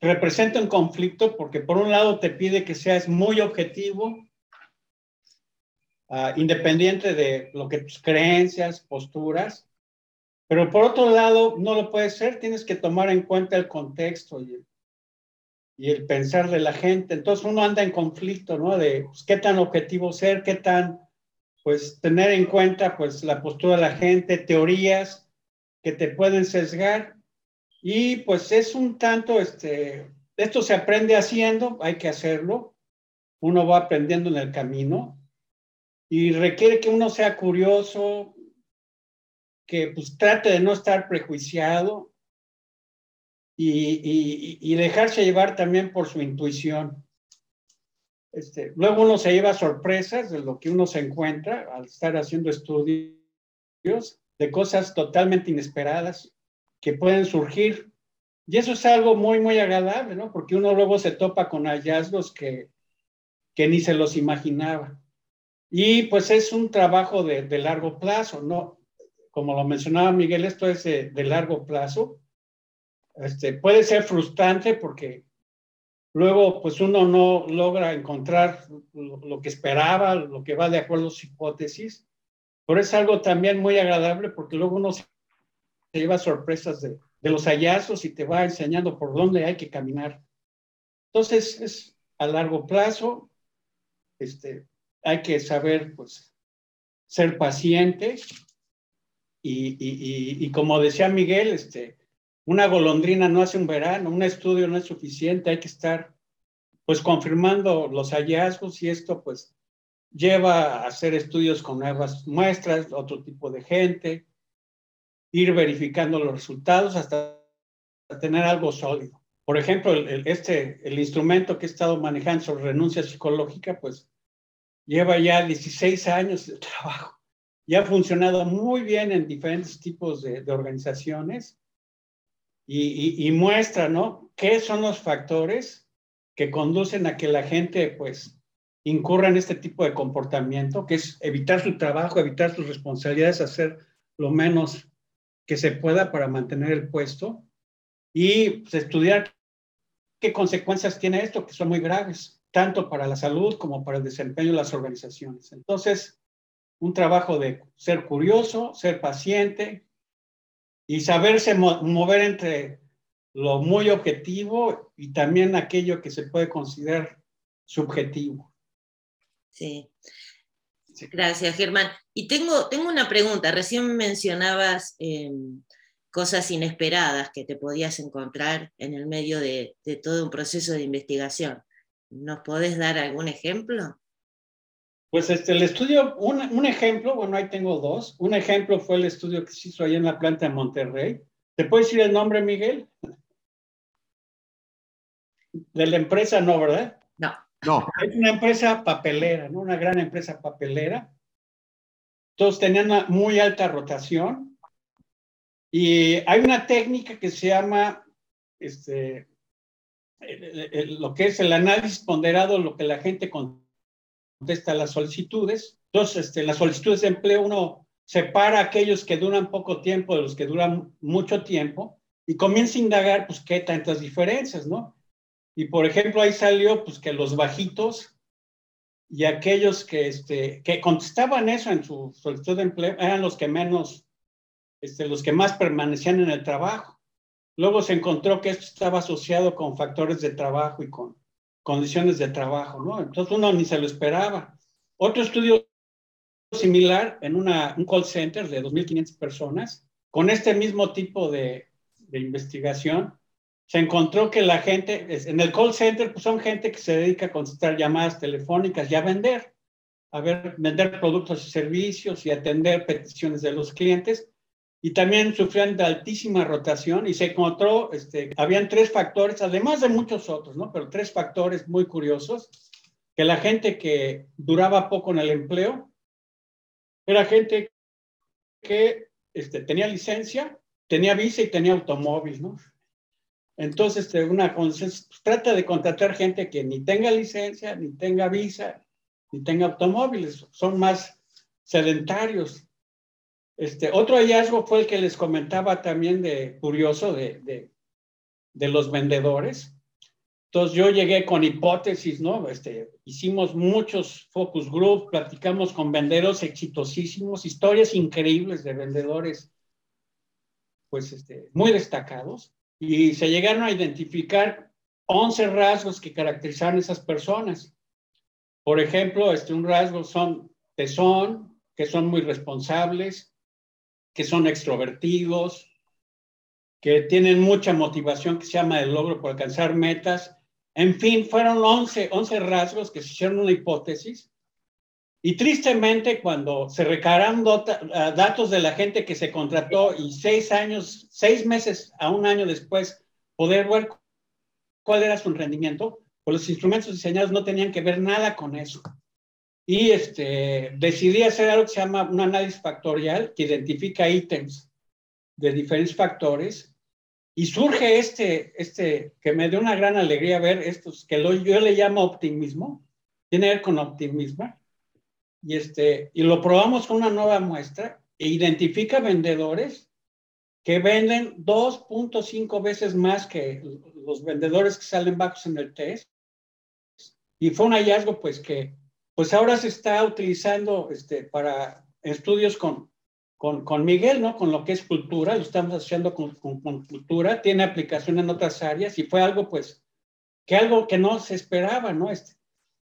representa un conflicto porque por un lado te pide que seas muy objetivo, uh, independiente de lo que tus creencias, posturas, pero por otro lado no lo puedes ser, tienes que tomar en cuenta el contexto y el, y el pensar de la gente. Entonces uno anda en conflicto, ¿no? De pues, qué tan objetivo ser, qué tan, pues tener en cuenta pues la postura de la gente, teorías que te pueden sesgar y pues es un tanto, este, esto se aprende haciendo, hay que hacerlo. Uno va aprendiendo en el camino y requiere que uno sea curioso, que pues trate de no estar prejuiciado y, y, dejarse llevar también por su intuición. Este, luego uno se lleva sorpresas de lo que uno se encuentra al estar haciendo estudios de cosas totalmente inesperadas que pueden surgir. Y eso es algo muy, muy agradable, ¿no? Porque uno luego se topa con hallazgos que, que ni se los imaginaba. Y pues es un trabajo de, de largo plazo, ¿no? Como lo mencionaba Miguel, esto es de, de largo plazo. Este, puede ser frustrante porque luego pues uno no logra encontrar lo, que esperaba, lo que va de acuerdo a sus hipótesis, pero es algo también muy agradable porque luego uno se lleva sorpresas de, los hallazgos y te va enseñando por dónde hay que caminar. Entonces, es a largo plazo, este, hay que saber, pues, ser paciente y, y, y, como decía Miguel, este, una golondrina no hace un verano, un estudio no es suficiente, hay que estar, pues, confirmando los hallazgos y esto, pues, lleva a hacer estudios con nuevas muestras, otro tipo de gente, ir verificando los resultados hasta tener algo sólido. Por ejemplo, el, este, el instrumento que he estado manejando sobre renuncia psicológica, pues lleva ya 16 años de trabajo. Y ha funcionado muy bien en diferentes tipos de, de organizaciones y, y, muestra, ¿no? ¿Qué son los factores que conducen a que la gente, pues, incurra en este tipo de comportamiento, que es evitar su trabajo, evitar sus responsabilidades, hacer lo menos que se pueda para mantener el puesto y pues, estudiar qué consecuencias tiene esto, que son muy graves, tanto para la salud como para el desempeño de las organizaciones. Entonces, un trabajo de ser curioso, ser paciente y saberse mo mover entre lo muy objetivo y también aquello que se puede considerar subjetivo. Sí. Gracias, Germán. Y tengo, tengo una pregunta. Recién mencionabas eh, cosas inesperadas que te podías encontrar en el medio de, de, todo un proceso de investigación. ¿Nos podés dar algún ejemplo? Pues este, el estudio, un, un, ejemplo, bueno, ahí tengo dos. Un ejemplo fue el estudio que se hizo ahí en la planta de Monterrey. ¿Te puedes decir el nombre, Miguel? De la empresa, no, ¿verdad? No. No. Es una empresa papelera, ¿no? Una gran empresa papelera. Todos tenían una muy alta rotación. Y hay una técnica que se llama, este, lo que es el análisis ponderado, lo que la gente contesta las solicitudes. Entonces, este, las solicitudes de empleo uno separa aquellos que duran poco tiempo de los que duran mucho tiempo y comienza a indagar, pues, qué tantas diferencias, ¿no? Y por ejemplo, ahí salió pues que los bajitos y aquellos que, este, que contestaban eso en su solicitud de empleo eran los que menos, este, los que más permanecían en el trabajo. Luego se encontró que esto estaba asociado con factores de trabajo y con condiciones de trabajo, ¿no? Entonces uno ni se lo esperaba. Otro estudio similar en una, un call center de 2.500 personas, con este mismo tipo de, de investigación, se encontró que la gente, en el call center, pues son gente que se dedica a contestar llamadas telefónicas y a vender, a ver, vender productos y servicios y atender peticiones de los clientes. Y también sufrían de altísima rotación y se encontró, este, habían tres factores, además de muchos otros, ¿no? Pero tres factores muy curiosos, que la gente que duraba poco en el empleo era gente que este, tenía licencia, tenía visa y tenía automóvil, ¿no? Entonces, este, una pues, trata de contratar gente que ni tenga licencia, ni tenga visa, ni tenga automóviles, son más sedentarios. Este, otro hallazgo fue el que les comentaba también de curioso de, de, de los vendedores. Entonces yo llegué con hipótesis, ¿no? Este, hicimos muchos focus group, platicamos con vendedores exitosísimos, historias increíbles de vendedores, pues este, muy destacados y se llegaron a identificar 11 rasgos que caracterizaban a esas personas. Por ejemplo, este, un rasgo son son, que son muy responsables, que son extrovertidos, que tienen mucha motivación que se llama el logro por alcanzar metas. En fin, fueron 11, 11 rasgos que se hicieron una hipótesis y tristemente, cuando se recaran ah, datos de la gente que se contrató y seis años, seis meses a un año después, poder ver cuál era su rendimiento, pues los instrumentos diseñados no tenían que ver nada con eso. Y este, decidí hacer algo que se llama un análisis factorial que identifica ítems de diferentes factores y surge este, este, que me dio una gran alegría ver estos, que lo, yo le llamo optimismo, tiene que ver con optimismo y, este, y lo probamos con una nueva muestra e identifica vendedores que venden 2.5 veces más que los vendedores que salen bajos en el test. Y fue un hallazgo pues que pues ahora se está utilizando este, para estudios con, con, con, Miguel, ¿no? Con lo que es cultura, lo estamos haciendo con, con, con, cultura, tiene aplicación en otras áreas y fue algo pues que algo que no se esperaba, ¿no? Este,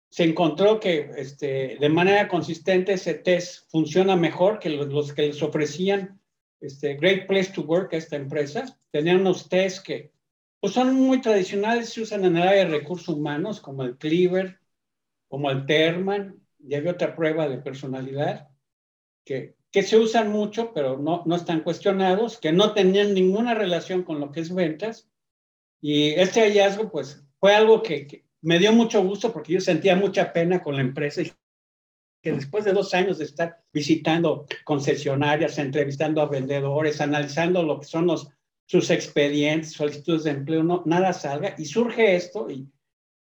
se encontró que este, de manera consistente ese test funciona mejor que los, que les ofrecían este, Great Place to Work a esta empresa. Tenían unos tests que pues son muy tradicionales, se usan en el área de recursos humanos, como el Cleaver, como el Terman, y había otra prueba de personalidad que, que se usan mucho, pero no, no están cuestionados, que no tenían ninguna relación con lo que es ventas. Y este hallazgo, pues, fue algo que, me dio mucho gusto porque yo sentía mucha pena con la empresa y que después de dos años de estar visitando concesionarias, entrevistando a vendedores, analizando lo que son los, sus expedientes, solicitudes de empleo, no, nada salga y surge esto y,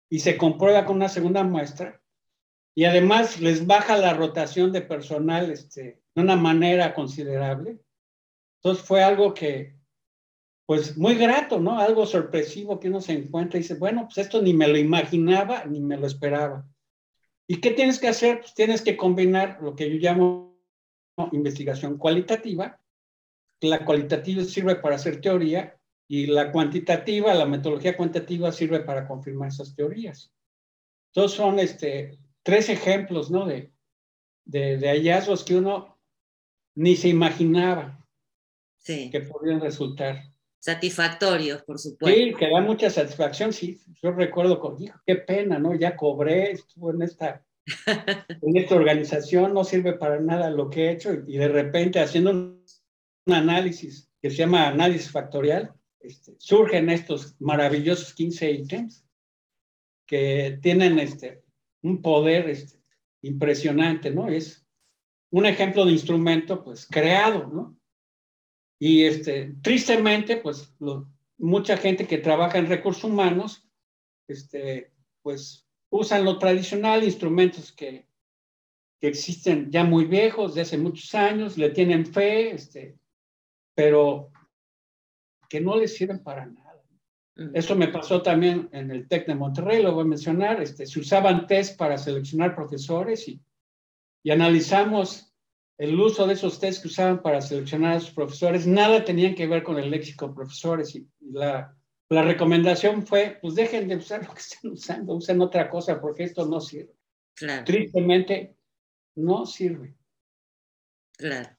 y se comprueba con una segunda muestra y además les baja la rotación de personal este, de una manera considerable. Entonces fue algo que, pues muy grato, ¿no? Algo sorpresivo que uno se encuentra y dice, bueno, pues esto ni me lo imaginaba ni me lo esperaba. ¿Y qué tienes que hacer? Pues tienes que combinar lo que yo llamo investigación cualitativa. La cualitativa sirve para hacer teoría y la cuantitativa, la metodología cuantitativa sirve para confirmar esas teorías. Entonces son este, tres ejemplos, ¿no? De, de, de hallazgos que uno ni se imaginaba que podrían resultar. satisfactorios, por supuesto. Sí, que da mucha satisfacción, sí. Yo recuerdo con, hijo, qué pena, ¿no? Ya cobré, estuvo en esta, en esta organización, no sirve para nada lo que he hecho, y de repente haciendo un, análisis que se llama análisis factorial, este, surgen estos maravillosos 15 ítems que tienen este, un poder este, impresionante, ¿no? Es un ejemplo de instrumento, pues, creado, ¿no? Y este, tristemente, pues, mucha gente que trabaja en recursos humanos, este, pues, usan lo tradicional, instrumentos que, que existen ya muy viejos, de hace muchos años, le tienen fe, este, pero que no les sirven para nada. Mm. Eso me pasó también en el TEC de Monterrey, lo voy a mencionar. Este, se usaban test para seleccionar profesores y, y analizamos el uso de esos test que usaban para seleccionar a sus profesores, nada tenían que ver con el léxico profesores y, la, la, recomendación fue, pues dejen de usar lo que están usando, usen otra cosa porque esto no sirve. Claro. Tristemente, no sirve. Claro.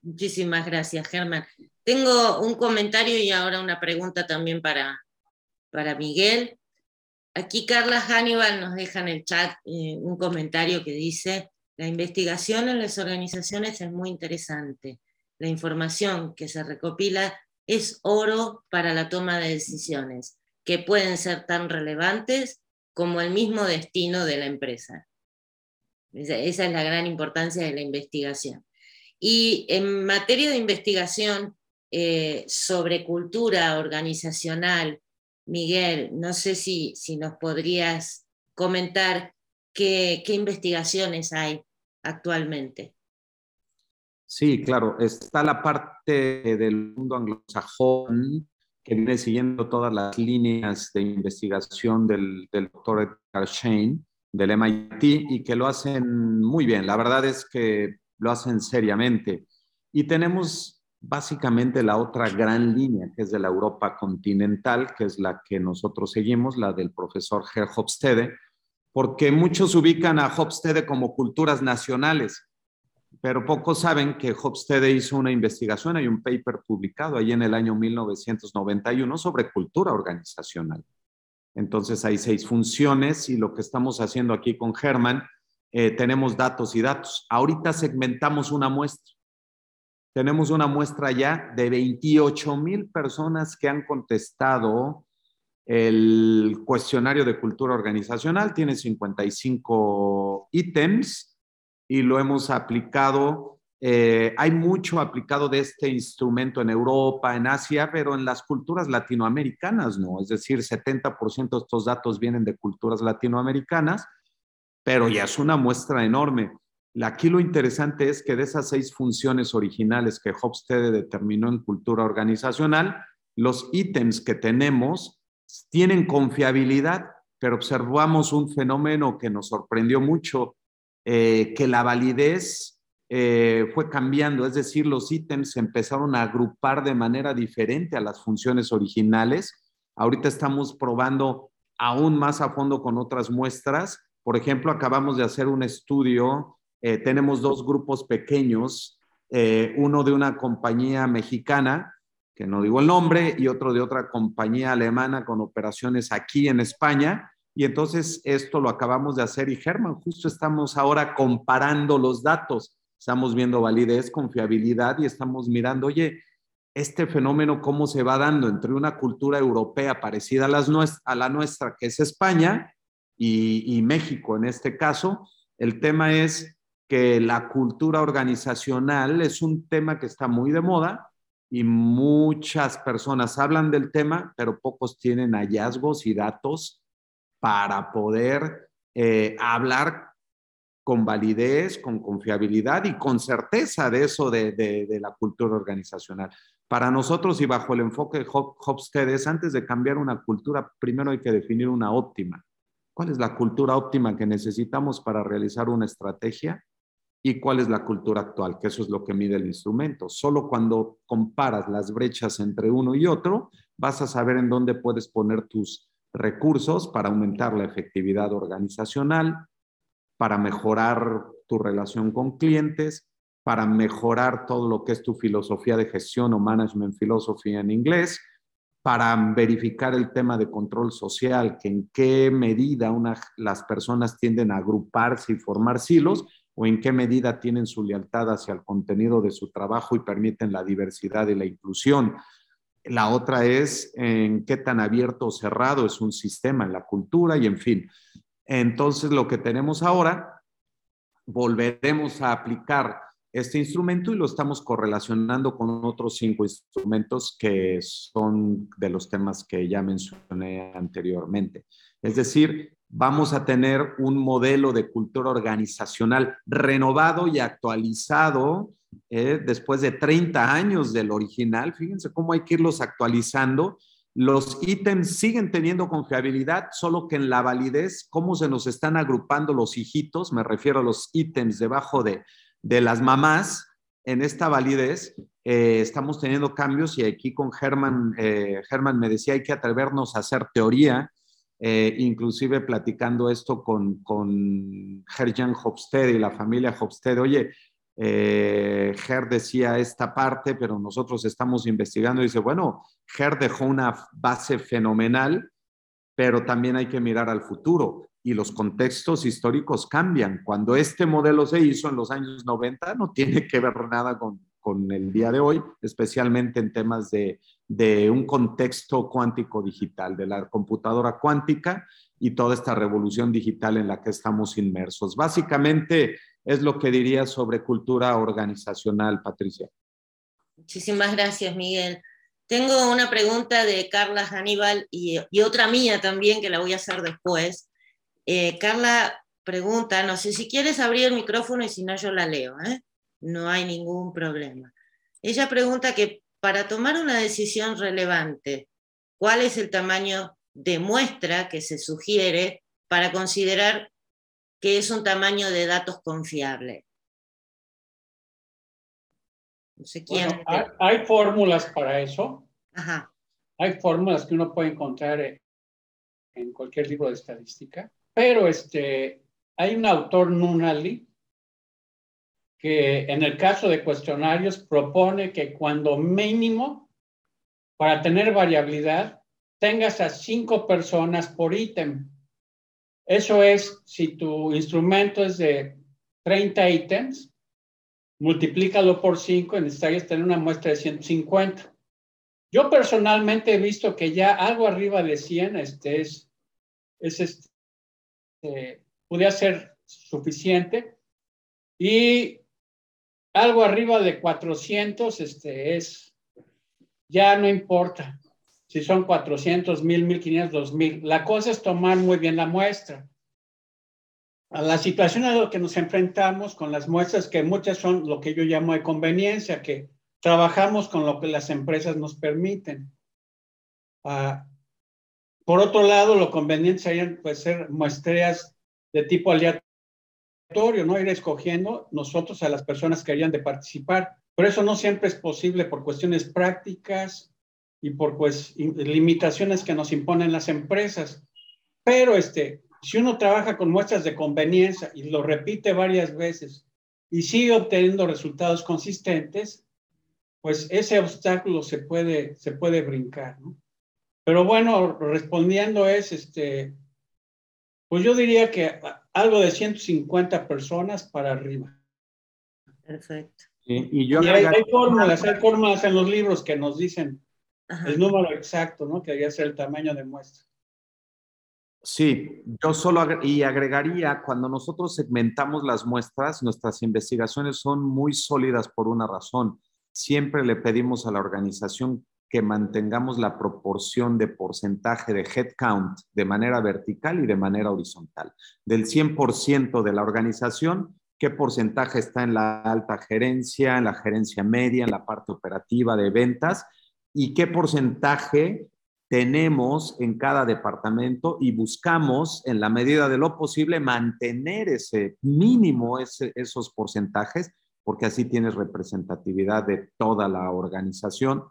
Muchísimas gracias, Germán. Tengo un comentario y ahora una pregunta también para, para Miguel. Aquí Carla Hannibal nos deja en el chat eh, un comentario que dice, la investigación en las organizaciones es muy interesante. La información que se recopila es oro para la toma de decisiones, que pueden ser tan relevantes como el mismo destino de la empresa. Esa, es la gran importancia de la investigación. Y en materia de investigación eh, sobre cultura organizacional, Miguel, no sé si, si nos podrías comentar qué, qué investigaciones hay actualmente. Sí, claro, está la parte del mundo anglosajón que viene siguiendo todas las líneas de investigación del, doctor Edgar Shane del MIT y que lo hacen muy bien. La verdad es que lo hacen seriamente. Y tenemos básicamente la otra gran línea, que es de la Europa continental, que es la que nosotros seguimos, la del profesor Herr Hofstede, porque muchos ubican a Hofstede como culturas nacionales, pero pocos saben que Hofstede hizo una investigación, hay un paper publicado ahí en el año 1991 sobre cultura organizacional. Entonces hay seis funciones y lo que estamos haciendo aquí con Germán, eh, tenemos datos y datos. Ahorita segmentamos una muestra. Tenemos una muestra ya de 28 mil personas que han contestado el cuestionario de cultura organizacional tiene 55 ítems y lo hemos aplicado. Eh, hay mucho aplicado de este instrumento en Europa, en Asia, pero en las culturas latinoamericanas no. Es decir, 70% de estos datos vienen de culturas latinoamericanas, pero ya es una muestra enorme. Aquí lo interesante es que de esas seis funciones originales que Hofstede determinó en cultura organizacional, los ítems que tenemos tienen confiabilidad, pero observamos un fenómeno que nos sorprendió mucho, eh, que la validez eh, fue cambiando, es decir, los ítems se empezaron a agrupar de manera diferente a las funciones originales. Ahorita estamos probando aún más a fondo con otras muestras. Por ejemplo, acabamos de hacer un estudio, eh, tenemos dos grupos pequeños, uno de una compañía mexicana que no digo el nombre, y otro de otra compañía alemana con operaciones aquí en España. Y entonces esto lo acabamos de hacer y Germán, justo estamos ahora comparando los datos, estamos viendo validez, confiabilidad y estamos mirando, oye, este fenómeno cómo se va dando entre una cultura europea parecida a, las a la nuestra, que es España, y, y México en este caso. El tema es que la cultura organizacional es un tema que está muy de moda, y muchas personas hablan del tema, pero pocos tienen hallazgos y datos para poder eh, hablar con validez, con confiabilidad y con certeza de eso de, la cultura organizacional. Para nosotros y bajo el enfoque de Hofstede antes de cambiar una cultura, primero hay que definir una óptima. ¿Cuál es la cultura óptima que necesitamos para realizar una estrategia? Y cuál es la cultura actual, que eso es lo que mide el instrumento. Solo cuando comparas las brechas entre uno y otro, vas a saber en dónde puedes poner tus recursos para aumentar la efectividad organizacional, para mejorar tu relación con clientes, para mejorar todo lo que es tu filosofía de gestión o management philosophy en inglés, para verificar el tema de control social, que en qué medida las personas tienden a agruparse y formar silos o en qué medida tienen su lealtad hacia el contenido de su trabajo y permiten la diversidad y la inclusión. La otra es en qué tan abierto o cerrado es un sistema en la cultura y en fin. Entonces, lo que tenemos ahora, volveremos a aplicar este instrumento y lo estamos correlacionando con otros cinco instrumentos que son de los temas que ya mencioné anteriormente. Es decir, vamos a tener un modelo de cultura organizacional renovado y actualizado eh, después de 30 años del original. Fíjense cómo hay que irlos actualizando. Los ítems siguen teniendo confiabilidad, solo que en la validez, cómo se nos están agrupando los hijitos, me refiero a los ítems debajo de, de las mamás en esta validez, eh, estamos teniendo cambios y aquí con Germán, eh, Germán me decía, hay que atrevernos a hacer teoría, eh, inclusive platicando esto con, con Gerjan Hofstede y la familia Hofstede, oye, Ger decía esta parte, pero nosotros estamos investigando y dice, bueno, Ger dejó una base fenomenal, pero también hay que mirar al futuro y los contextos históricos cambian. Cuando este modelo se hizo en los años 90, no tiene que ver nada con, con el día de hoy, especialmente en temas de, de un contexto cuántico digital, de la computadora cuántica y toda esta revolución digital en la que estamos inmersos. Básicamente es lo que diría sobre cultura organizacional, Patricia. Muchísimas gracias, Miguel. Tengo una pregunta de Carla Hannibal y, otra mía también que la voy a hacer después. Eh, Carla pregunta, no sé si quieres abrir el micrófono y si no yo la leo, ¿eh? No hay ningún problema. Ella pregunta que para tomar una decisión relevante, ¿cuál es el tamaño de muestra que se sugiere para considerar que es un tamaño de datos confiable? No sé quién. hay, fórmulas para eso. Hay fórmulas que uno puede encontrar en cualquier libro de estadística. Pero este, hay un autor, Nunali, que en el caso de cuestionarios propone que cuando mínimo, para tener variabilidad, tengas a cinco personas por ítem. Eso es, si tu instrumento es de 30 ítems, multiplícalo por 5 y necesitarías tener una muestra de 150. Yo personalmente he visto que ya algo arriba de 100 este es, es este, eh, pudiera ser suficiente. Y algo arriba de 400 este, es, ya no importa si son 400, 1000, 1500, 2000. La cosa es tomar muy bien la muestra. A la situación a la que nos enfrentamos con las muestras, que muchas son lo que yo llamo de conveniencia, que trabajamos con lo que las empresas nos permiten. Ah, por otro lado, lo conveniente serían pues, ser muestreas de tipo aleatorio, ¿no? Ir escogiendo nosotros a las personas que harían de participar. Pero eso no siempre es posible por cuestiones prácticas y por pues, limitaciones que nos imponen las empresas. Pero este, si uno trabaja con muestras de conveniencia y lo repite varias veces y sigue obteniendo resultados consistentes, pues ese obstáculo se puede, se puede brincar, ¿no? Pero bueno, respondiendo es, este, pues yo diría que algo de 150 personas para arriba. Perfecto. Y, yo hay, fórmulas, hay fórmulas en los libros que nos dicen el número exacto, ¿no? Que debería ser el tamaño de muestra. Sí, yo solo y agregaría, cuando nosotros segmentamos las muestras, nuestras investigaciones son muy sólidas por una razón. Siempre le pedimos a la organización que mantengamos la proporción de porcentaje de headcount de manera vertical y de manera horizontal. Del 100% de la organización, qué porcentaje está en la alta gerencia, en la gerencia media, en la parte operativa de ventas y qué porcentaje tenemos en cada departamento y buscamos, en la medida de lo posible, mantener ese mínimo, esos porcentajes, porque así tienes representatividad de toda la organización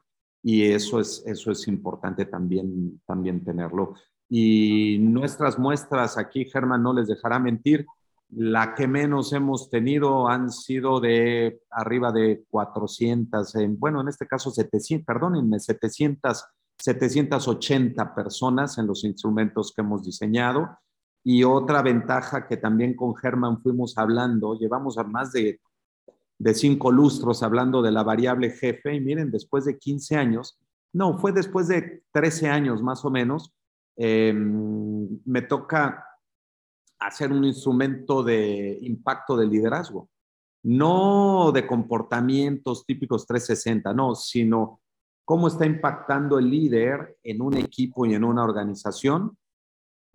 y eso es, eso es importante también, también tenerlo. Y nuestras muestras aquí, Germán no les dejará mentir, La que menos hemos tenido han sido de arriba de 400, bueno, en este caso 700, perdónenme, 700, 780 personas en los instrumentos que hemos diseñado. Y otra ventaja que también con Germán fuimos hablando, llevamos a más de, de cinco lustros hablando de la variable jefe y miren, después de 15 años, no, fue después de 13 años más o menos, em, me toca hacer un instrumento de impacto de liderazgo, no de comportamientos típicos 360, no, sino cómo está impactando el líder en un equipo y en una organización.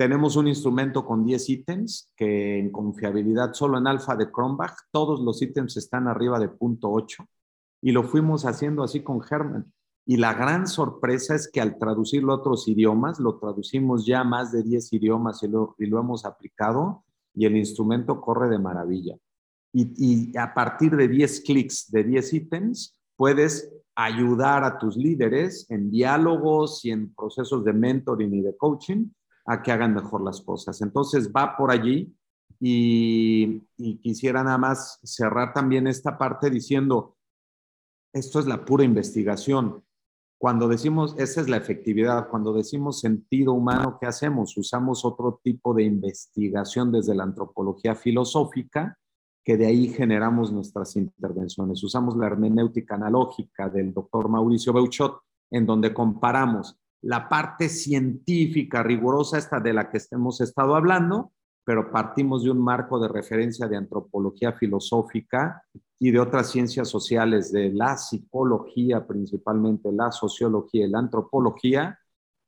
Tenemos un instrumento con 10 ítems que en confiabilidad solo en alfa de Cronbach, todos los ítems están arriba de punto 8 y lo fuimos haciendo así con Herman. Y la gran sorpresa es que al traducirlo a otros idiomas, lo traducimos ya más de 10 idiomas y lo, y lo hemos aplicado y el instrumento corre de maravilla. Y, y a partir de 10 clics de 10 ítems, puedes ayudar a tus líderes en diálogos y en procesos de mentoring y de coaching a que hagan mejor las cosas. Entonces va por allí y, y quisiera nada más cerrar también esta parte diciendo, esto es la pura investigación. Cuando decimos, esa es la efectividad, cuando decimos sentido humano, ¿qué hacemos? Usamos otro tipo de investigación desde la antropología filosófica, que de ahí generamos nuestras intervenciones. Usamos la hermenéutica analógica del doctor Mauricio Beuchot, en donde comparamos la parte científica rigurosa, esta de la que hemos estado hablando, pero partimos de un marco de referencia de antropología filosófica y de otras ciencias sociales, de la psicología principalmente, la sociología y la antropología,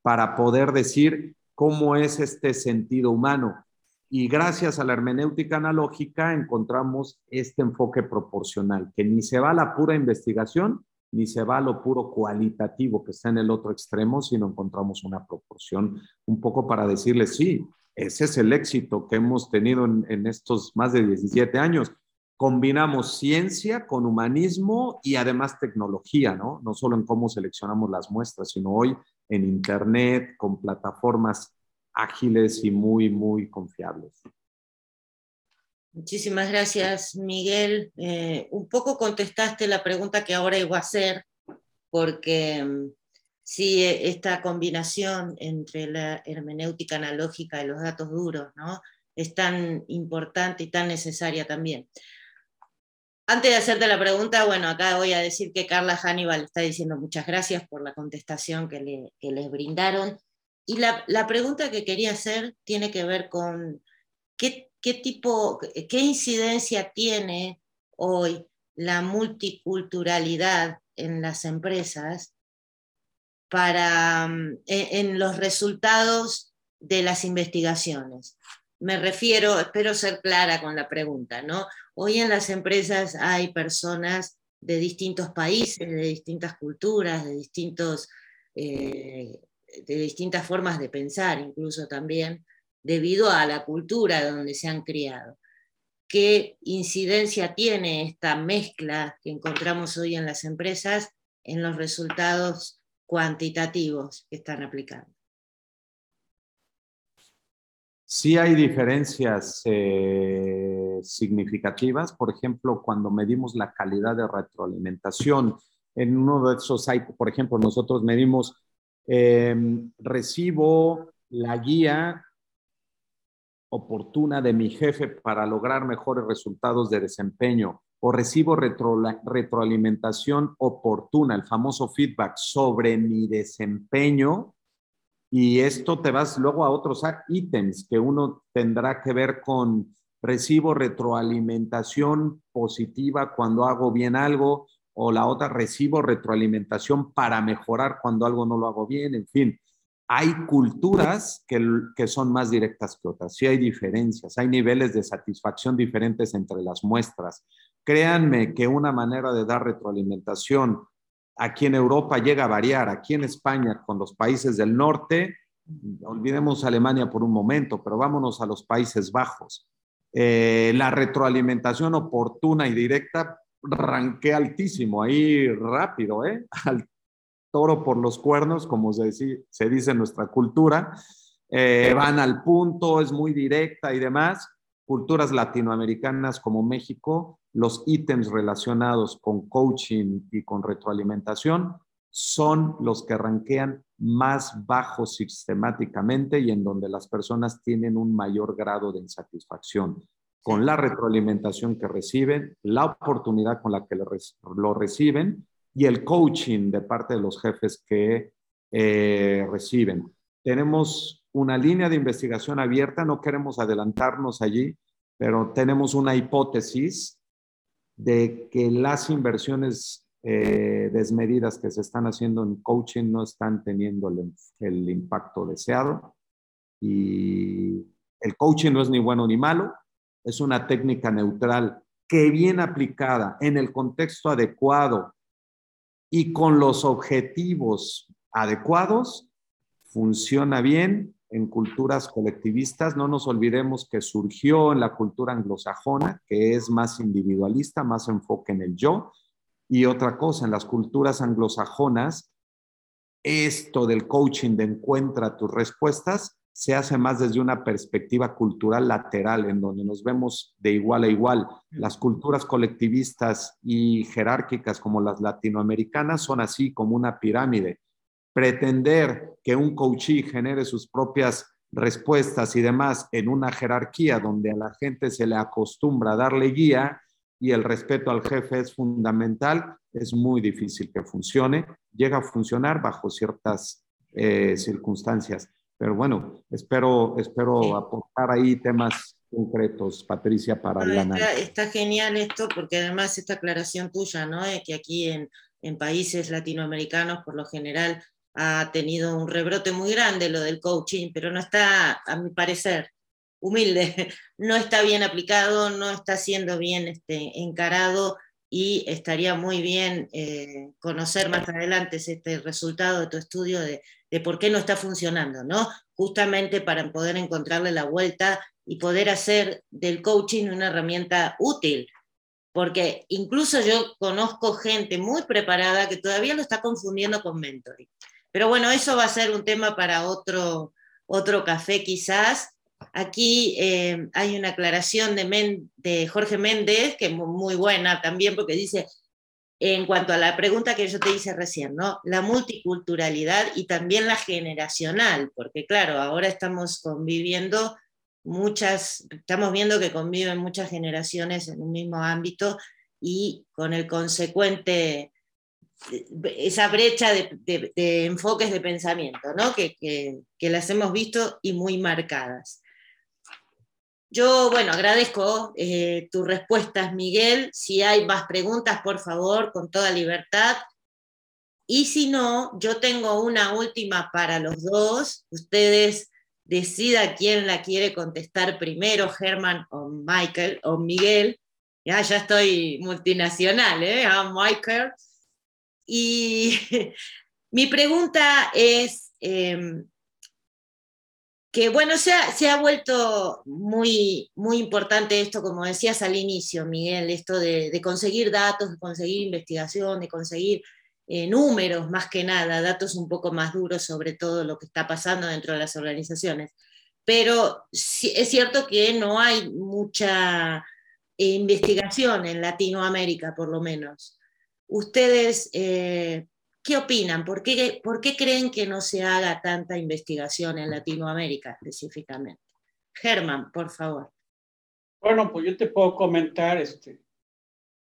para poder decir cómo es este sentido humano. Y gracias a la hermenéutica analógica encontramos este enfoque proporcional, que ni se va a la pura investigación, ni se va a lo puro cualitativo que está en el otro extremo, sino encontramos una proporción un poco para decirle, sí, ese es el éxito que hemos tenido en, en estos más de 17 años combinamos ciencia con humanismo y además tecnología, ¿no? No solo en cómo seleccionamos las muestras, sino hoy en Internet, con plataformas ágiles y muy, muy confiables. Muchísimas gracias, Miguel. Eh, un poco contestaste la pregunta que ahora iba a hacer, porque mm, sí, esta combinación entre la hermenéutica analógica y los datos duros, ¿no? Es tan importante y tan necesaria también. Antes de hacerte la pregunta, bueno, acá voy a decir que Carla Hannibal está diciendo muchas gracias por la contestación que, le, les brindaron. Y la, pregunta que quería hacer tiene que ver con qué, qué tipo, qué incidencia tiene hoy la multiculturalidad en las empresas para, mm, en los resultados de las investigaciones. Me refiero, espero ser clara con la pregunta, ¿no? Hoy en las empresas hay personas de distintos países, de distintas culturas, de, distintos, eh, de distintas formas de pensar, incluso también, debido a la cultura donde se han criado. ¿Qué incidencia tiene esta mezcla que encontramos hoy en las empresas en los resultados cuantitativos que están aplicando? Sí hay diferencias eh, significativas, por ejemplo, cuando medimos la calidad de retroalimentación. En uno de esos hay, por ejemplo, nosotros medimos em, recibo la guía oportuna de mi jefe para lograr mejores resultados de desempeño o recibo retroalimentación oportuna, el famoso feedback sobre mi desempeño y esto te vas luego a otros ítems que uno tendrá que ver con recibo retroalimentación positiva cuando hago bien algo o la otra recibo retroalimentación para mejorar cuando algo no lo hago bien, en fin. Hay culturas que, que son más directas que otras, sí hay diferencias, hay niveles de satisfacción diferentes entre las muestras. Créanme que una manera de dar retroalimentación Aquí en Europa llega a variar, aquí en España con los países del norte, olvidemos Alemania por un momento, pero vámonos a los Países Bajos. Eh, la retroalimentación oportuna y directa ranqué altísimo, ahí rápido, ¿eh? toro por los cuernos, como se, se dice en nuestra cultura. Eh, van al punto, es muy directa y demás. culturas latinoamericanas como México, los ítems relacionados con coaching y con retroalimentación son los que ranquean más bajos sistemáticamente y en donde las personas tienen un mayor grado de insatisfacción con la retroalimentación que reciben, la oportunidad con la que lo reciben y el coaching de parte de los jefes que eh, reciben. Tenemos una línea de investigación abierta, no queremos adelantarnos allí, pero tenemos una hipótesis de que las inversiones eh, desmedidas que se están haciendo en coaching no están teniendo el impacto deseado. Y el coaching no es ni bueno ni malo, es una técnica neutral que bien aplicada en el contexto adecuado y con los objetivos adecuados, funciona bien en culturas colectivistas. No nos olvidemos que surgió en la cultura anglosajona, que es más individualista, más enfoque en el yo. Y otra cosa, en las culturas anglosajonas, esto del coaching de encuentra tus respuestas se hace más desde una perspectiva cultural lateral, en donde nos vemos de igual a igual. Las culturas colectivistas y jerárquicas como las latinoamericanas son así como una pirámide. Pretender que un coachee genere sus propias respuestas y demás en una jerarquía donde a la gente se le acostumbra a darle guía y el respeto al jefe es fundamental, es muy difícil que funcione. Llega a funcionar bajo ciertas eh, circunstancias pero bueno, espero, espero aportar ahí temas concretos, Patricia, para el análisis. Está, genial esto, porque además esta aclaración tuya, ¿no? Es que aquí en, en países latinoamericanos, por lo general, ha tenido un rebrote muy grande lo del coaching, pero no está, a mi parecer, humilde, no está bien aplicado, no está siendo bien este, encarado y estaría muy bien eh, conocer más adelante este resultado de tu estudio de, de, por qué no está funcionando, ¿no? Justamente para poder encontrarle la vuelta y poder hacer del coaching una herramienta útil, porque incluso yo conozco gente muy preparada que todavía lo está confundiendo con mentoring. Pero bueno, eso va a ser un tema para otro, otro café quizás, Aquí eh, hay una aclaración de, Jorge Méndez, que es muy buena también, porque dice, en cuanto a la pregunta que yo te hice recién, ¿no? La multiculturalidad y también la generacional, porque claro, ahora estamos conviviendo muchas, estamos viendo que conviven muchas generaciones en un mismo ámbito y con el consecuente, esa brecha de, enfoques de pensamiento, ¿no? Que las hemos visto y muy marcadas. Yo, bueno, agradezco eh, tus respuestas, Miguel. Si hay más preguntas, por favor, con toda libertad. Y si no, yo tengo una última para los dos. Ustedes decidan quién la quiere contestar primero, Germán o Michael o Miguel. Ya, ya estoy multinacional, ¿eh? Ah, Michael. Y mi pregunta es, em, que bueno, se ha, se ha vuelto muy, muy importante esto, como decías al inicio, Miguel, esto de, conseguir datos, de conseguir investigación, de conseguir eh, números más que nada, datos un poco más duros sobre todo lo que está pasando dentro de las organizaciones. Pero es cierto que no hay mucha eh, investigación en Latinoamérica, por lo menos. Ustedes eh, ¿Qué opinan? ¿Por qué, ¿Por qué creen que no se haga tanta investigación en Latinoamérica específicamente? Germán, por favor. Bueno, pues yo te puedo comentar este,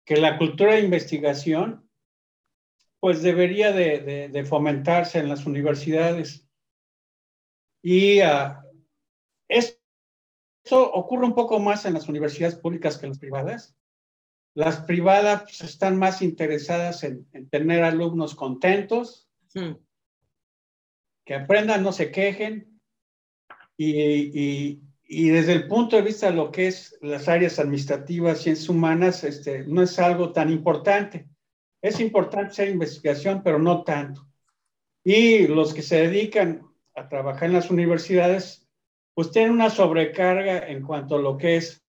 que la cultura de investigación pues debería de, fomentarse en las universidades. Y uh, esto ocurre un poco más en las universidades públicas que en las privadas. Las privadas pues, están más interesadas en, tener alumnos contentos, que aprendan, no se quejen. Y, desde el punto de vista de lo que es las áreas administrativas, ciencias humanas, este, no es algo tan importante. Es importante hacer investigación, pero no tanto. Y los que se dedican a trabajar en las universidades, pues tienen una sobrecarga en cuanto a lo que es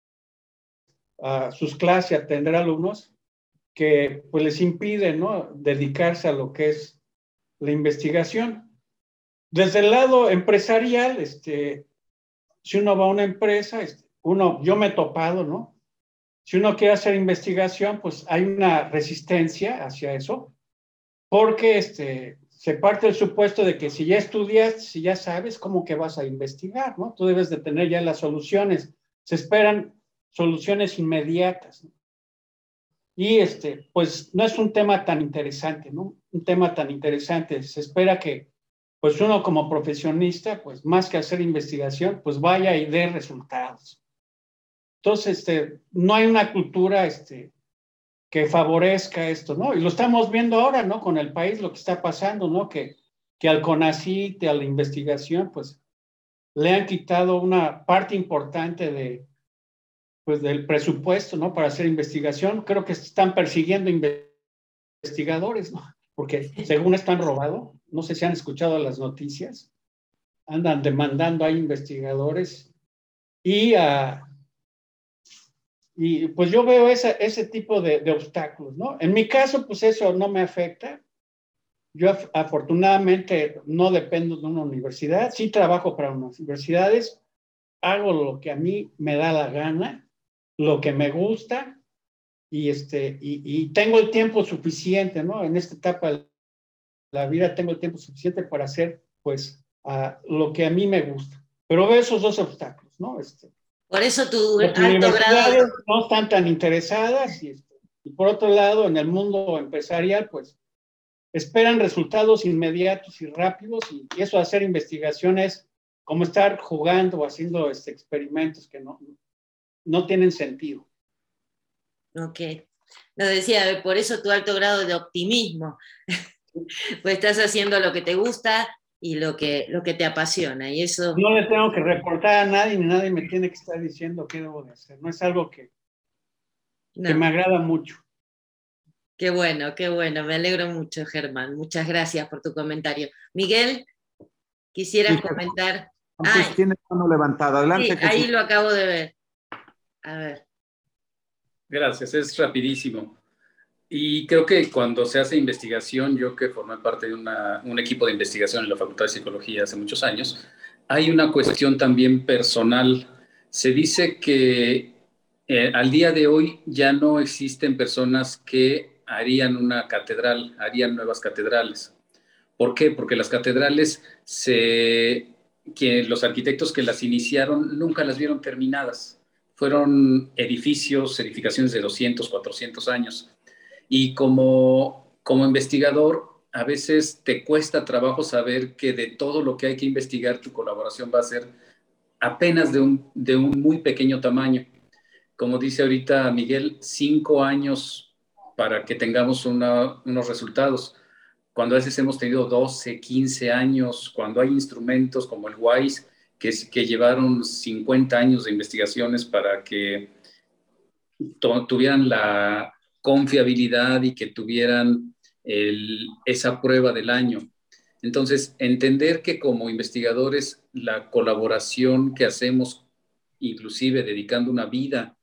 a sus clases, atender alumnos, que pues les impide ¿no? dedicarse a lo que es la investigación. Desde el lado empresarial, este, si uno va a una empresa, este, uno, yo me he topado, ¿no? Si uno quiere hacer investigación, pues hay una resistencia hacia eso, porque este, se parte del supuesto de que si ya estudias, si ya sabes, ¿cómo que vas a investigar, no? Tú debes de tener ya las soluciones. Se esperan soluciones inmediatas. ¿no? Y este, pues no es un tema tan interesante, ¿no? Un tema tan interesante. Se espera que, pues uno como profesionista, pues más que hacer investigación, pues vaya y dé resultados. Entonces, este, no hay una cultura este, que favorezca esto, ¿no? Y lo estamos viendo ahora, ¿no? Con el país, lo que está pasando, ¿no? Que, que al CONACIT, a la investigación, pues le han quitado una parte importante de, pues del presupuesto, ¿no? Para hacer investigación. Creo que están persiguiendo investigadores, ¿no? Porque según están robados, no sé si han escuchado las noticias, andan demandando a investigadores y a... y pues yo veo ese, ese tipo de, de obstáculos, ¿no? En mi caso, pues eso no me afecta. Yo afortunadamente no dependo de una universidad, sí trabajo para unas universidades, hago lo que a mí me da la gana, lo que me gusta y, este, y, y, tengo el tiempo suficiente, ¿no? En esta etapa de la vida tengo el tiempo suficiente para hacer, pues, lo que a mí me gusta. Pero veo esos dos obstáculos, ¿no? Este, por eso tu alto grado... No están tan interesadas y, este, y por otro lado, en el mundo empresarial, pues, esperan resultados inmediatos y rápidos y, y eso hacer investigaciones como estar jugando o haciendo este, experimentos que no, no tienen sentido. Ok. Nos decía, por eso tu alto grado de optimismo, pues estás haciendo lo que te gusta y lo que, lo que te apasiona. Y eso... No le tengo que reportar a nadie, ni nadie me tiene que estar diciendo qué debo de hacer. No es algo que, no. que me agrada mucho. Qué bueno, qué bueno. Me alegro mucho, Germán. Muchas gracias por tu comentario. Miguel, quisieras sí, comentar. Pues tiene mano levantada. Adelante. Sí, ahí lo acabo de ver. A ver. Gracias, es rapidísimo. Y creo que cuando se hace investigación, yo que formé parte de un equipo de investigación en la Facultad de Psicología hace muchos años, hay una cuestión también personal. Se dice que eh, al día de hoy ya no existen personas que harían una catedral, harían nuevas catedrales. ¿Por qué? Porque las catedrales, que los arquitectos que las iniciaron nunca las vieron terminadas fueron edificios, edificaciones de 200, 400 años. Y como, como investigador, a veces te cuesta trabajo saber que de todo lo que hay que investigar, tu colaboración va a ser apenas de un, de un muy pequeño tamaño. Como dice ahorita Miguel, cinco años para que tengamos unos resultados. Cuando a veces hemos tenido 12, 15 años, cuando hay instrumentos como el WISE, que, llevaron 50 años de investigaciones para que tuvieran la confiabilidad y que tuvieran esa prueba del año. Entonces, entender que como investigadores la colaboración que hacemos, inclusive dedicando una vida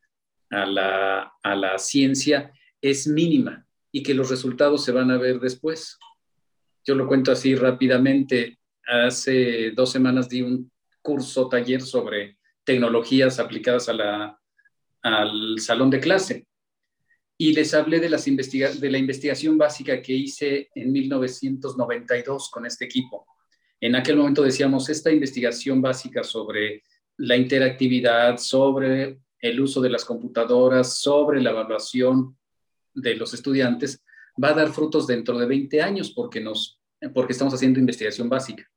a la, a la ciencia, es mínima y que los resultados se van a ver después. Yo lo cuento así rápidamente. Hace dos semanas di un curso, taller sobre tecnologías aplicadas a la, al salón de clase. Y les hablé de, las investiga de la investigación básica que hice en 1992 con este equipo. En aquel momento decíamos, esta investigación básica sobre la interactividad, sobre el uso de las computadoras, sobre la evaluación de los estudiantes, va a dar frutos dentro de 20 años porque, nos, porque estamos haciendo investigación básica.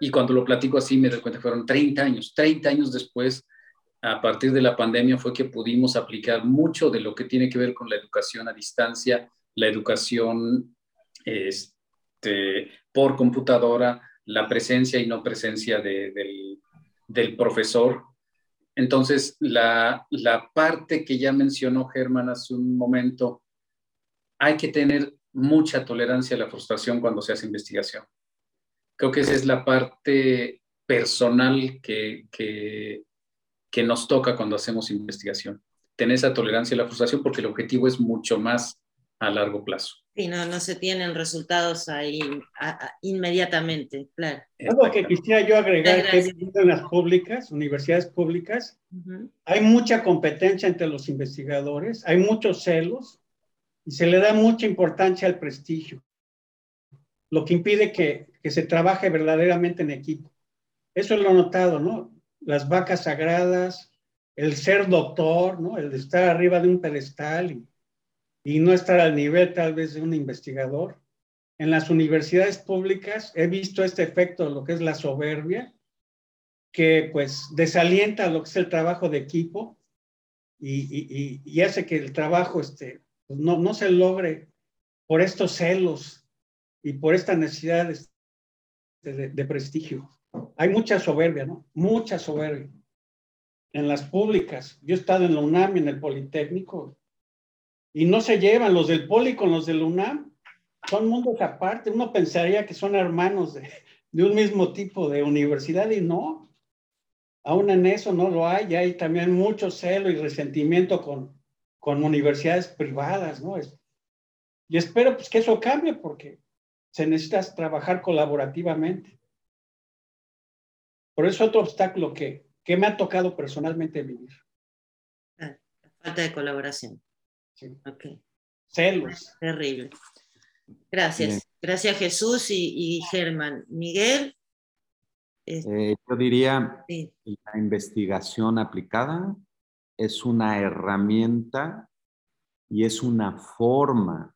Y cuando lo platico así me doy cuenta fueron 30 años. 30 años después, a partir de la pandemia, fue que pudimos aplicar mucho de lo que tiene que ver con la educación a distancia, la educación este, por computadora, la presencia y no presencia de, del, del, profesor. Entonces, la, la parte que ya mencionó Germán hace un momento, hay que tener mucha tolerancia a la frustración cuando se hace investigación creo que esa es la parte personal que, que, que, nos toca cuando hacemos investigación. Tener esa tolerancia a la frustración porque el objetivo es mucho más a largo plazo. Sí, no, no se tienen resultados ahí inmediatamente, claro. Algo que quisiera yo agregar que en las públicas, universidades públicas, hay mucha competencia entre los investigadores, hay muchos celos y se le da mucha importancia al prestigio, lo que impide que, que se trabaje verdaderamente en equipo. Eso lo he notado, ¿no? Las vacas sagradas, el ser doctor, ¿no? El de estar arriba de un pedestal y y no estar al nivel tal vez de un investigador. En las universidades públicas he visto este efecto de lo que es la soberbia, que pues desalienta lo que es el trabajo de equipo y, hace que el trabajo este, pues, no, no se logre por estos celos y por esta necesidad de, de, prestigio. Hay mucha soberbia, ¿no? Mucha soberbia. En las públicas, yo he estado en la UNAM y en el Politécnico, y no se llevan los del Poli con los del UNAM. Son mundos aparte. Uno pensaría que son hermanos de, un mismo tipo de universidad y no. Aún en eso no lo hay. Hay también mucho celo y resentimiento con, con universidades privadas, ¿no? y espero pues, que eso cambie porque se necesita trabajar colaborativamente. Por eso otro obstáculo que, que me ha tocado personalmente vivir. Ah, la falta de colaboración. Sí. Ok. Celos. Terrible. Gracias. Gracias Jesús y, Germán. Miguel. Eh, yo diría, la investigación aplicada es una herramienta y es una forma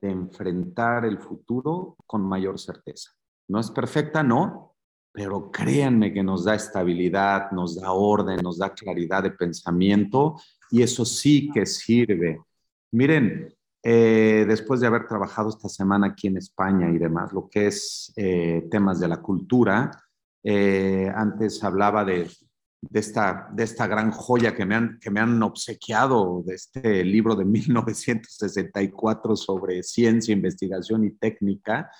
de enfrentar el futuro con mayor certeza. No es perfecta, no, pero créanme que nos da estabilidad, nos da orden, nos da claridad de pensamiento y eso sí que sirve Miren, eh, después de haber trabajado esta semana aquí en España y demás, lo que es eh, temas de la cultura, eh, antes hablaba de, esta, de esta gran joya que me, han, que me han obsequiado, de este libro de 1964 sobre ciencia, investigación y técnica.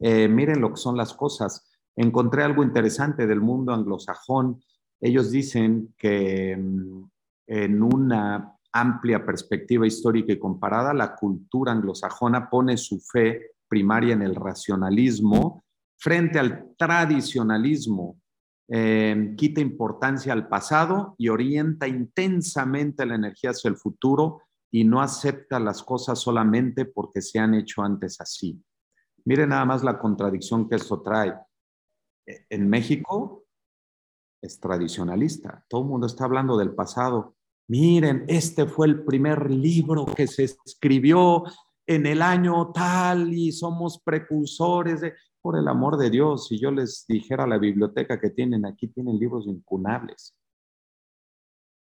miren lo que son las cosas. Encontré algo interesante del mundo anglosajón. Ellos dicen que mm, en una amplia perspectiva histórica y comparada, la cultura anglosajona pone su fe primaria en el racionalismo frente al tradicionalismo, eh, quita importancia al pasado y orienta intensamente la energía hacia el futuro y no acepta las cosas solamente porque se han hecho antes así. Mire nada más la contradicción que esto trae. En México es tradicionalista, todo el mundo está hablando del pasado, miren, este fue el primer libro que se escribió en el año tal y somos precursores de, por el amor de Dios, si yo les dijera la biblioteca que tienen aquí, tienen libros incunables.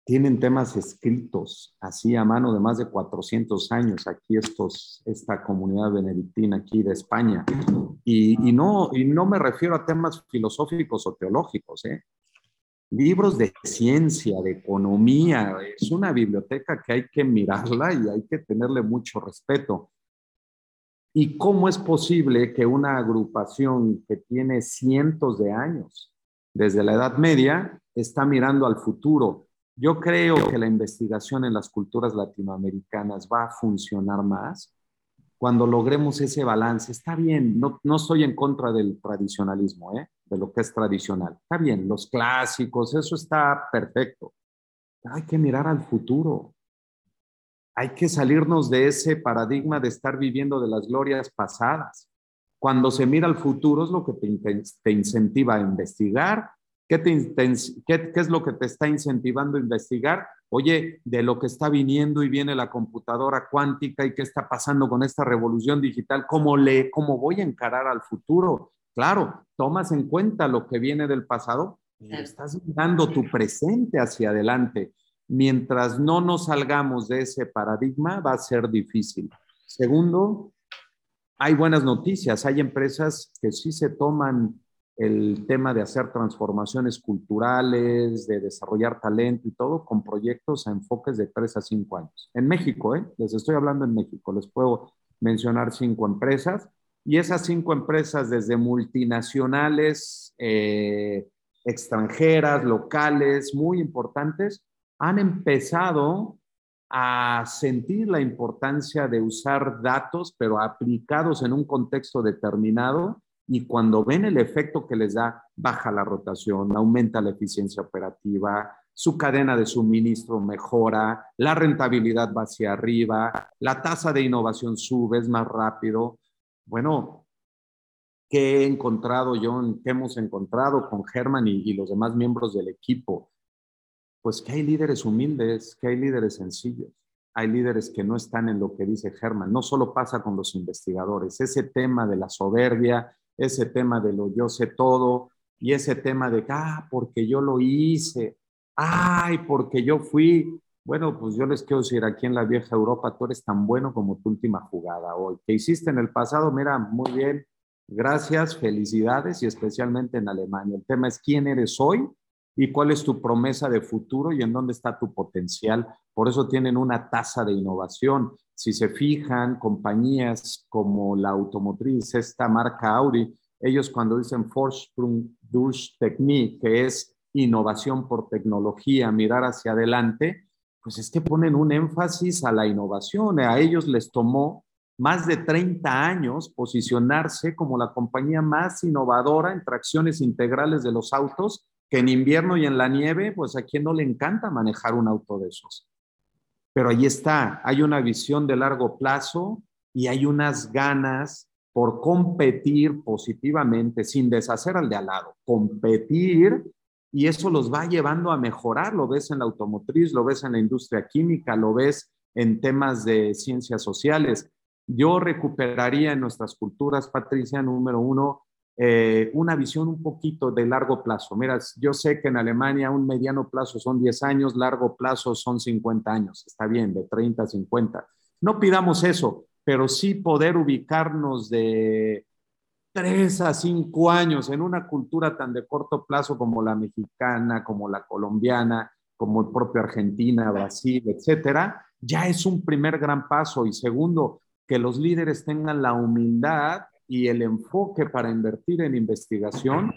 Tienen temas escritos así a mano de más de 400 años, aquí estos, esta comunidad benedictina aquí de España. Y, y, no, y no me refiero a temas filosóficos o teológicos, ¿eh? libros de ciencia, de economía. Es una biblioteca que hay que mirarla y hay que tenerle mucho respeto. ¿Y cómo es posible que una agrupación que tiene cientos de años, desde la Edad Media, está mirando al futuro? Yo creo que la investigación en las culturas latinoamericanas va a funcionar más cuando logremos ese balance. Está bien, no, no estoy en contra del tradicionalismo, ¿eh? de lo que es tradicional. Está bien, los clásicos, eso está perfecto. hay que mirar al futuro. Hay que salirnos de ese paradigma de estar viviendo de las glorias pasadas. Cuando se mira al futuro es lo que te, incentiva a investigar. ¿Qué, te, qué, ¿Qué es lo que te está incentivando a investigar? Oye, de lo que está viniendo y viene la computadora cuántica y qué está pasando con esta revolución digital, ¿cómo, le, cómo voy a encarar al futuro? Claro, tomas en cuenta lo que viene del pasado y estás dando tu presente hacia adelante. Mientras no nos salgamos de ese paradigma, va a ser difícil. Segundo, hay buenas noticias. Hay empresas que sí se toman el tema de hacer transformaciones culturales, de desarrollar talento y todo con proyectos a enfoques de tres a cinco años. En México, ¿eh? les estoy hablando en México, les puedo mencionar cinco empresas y esas cinco empresas, desde multinacionales, eh, extranjeras, locales, muy importantes, han empezado a sentir la importancia de usar datos, pero aplicados en un contexto determinado, y cuando ven el efecto que les da, baja la rotación, aumenta la eficiencia operativa, su cadena de suministro mejora, la rentabilidad va hacia arriba, la tasa de innovación sube, es más rápido. Bueno, ¿qué he encontrado yo? ¿Qué hemos encontrado con Germán y, y los demás miembros del equipo? Pues que hay líderes humildes, que hay líderes sencillos, hay líderes que no están en lo que dice Germán. No solo pasa con los investigadores, ese tema de la soberbia, ese tema de lo yo sé todo y ese tema de, ah, porque yo lo hice, ay, porque yo fui. Bueno, pues yo les quiero decir, aquí en la vieja Europa, tú eres tan bueno como tu última jugada hoy. ¿Qué hiciste en el pasado? Mira, muy bien, gracias, felicidades y especialmente en Alemania. El tema es quién eres hoy y cuál es tu promesa de futuro y en dónde está tu potencial. Por eso tienen una tasa de innovación. Si se fijan, compañías como la automotriz, esta marca Audi, ellos cuando dicen Vorsprung durch Technik, que es innovación por tecnología, mirar hacia adelante, pues es que ponen un énfasis a la innovación. A ellos les tomó más de 30 años posicionarse como la compañía más innovadora en tracciones integrales de los autos, que en invierno y en la nieve, pues a quien no le encanta manejar un auto de esos. Pero ahí está, hay una visión de largo plazo y hay unas ganas por competir positivamente, sin deshacer al de al lado, competir y eso los va llevando a mejorar. Lo ves en la automotriz, lo ves en la industria química, lo ves en temas de ciencias sociales. Yo recuperaría en nuestras culturas, Patricia, número uno, eh, una visión un poquito de largo plazo. Mira, yo sé que en Alemania un mediano plazo son 10 años, largo plazo son 50 años. Está bien, de 30 a 50. No pidamos eso, pero sí poder ubicarnos de tres a cinco años en una cultura tan de corto plazo como la mexicana, como la colombiana, como el propio Argentina, Brasil, etcétera, ya es un primer gran paso. Y segundo, que los líderes tengan la humildad y el enfoque para invertir en investigación,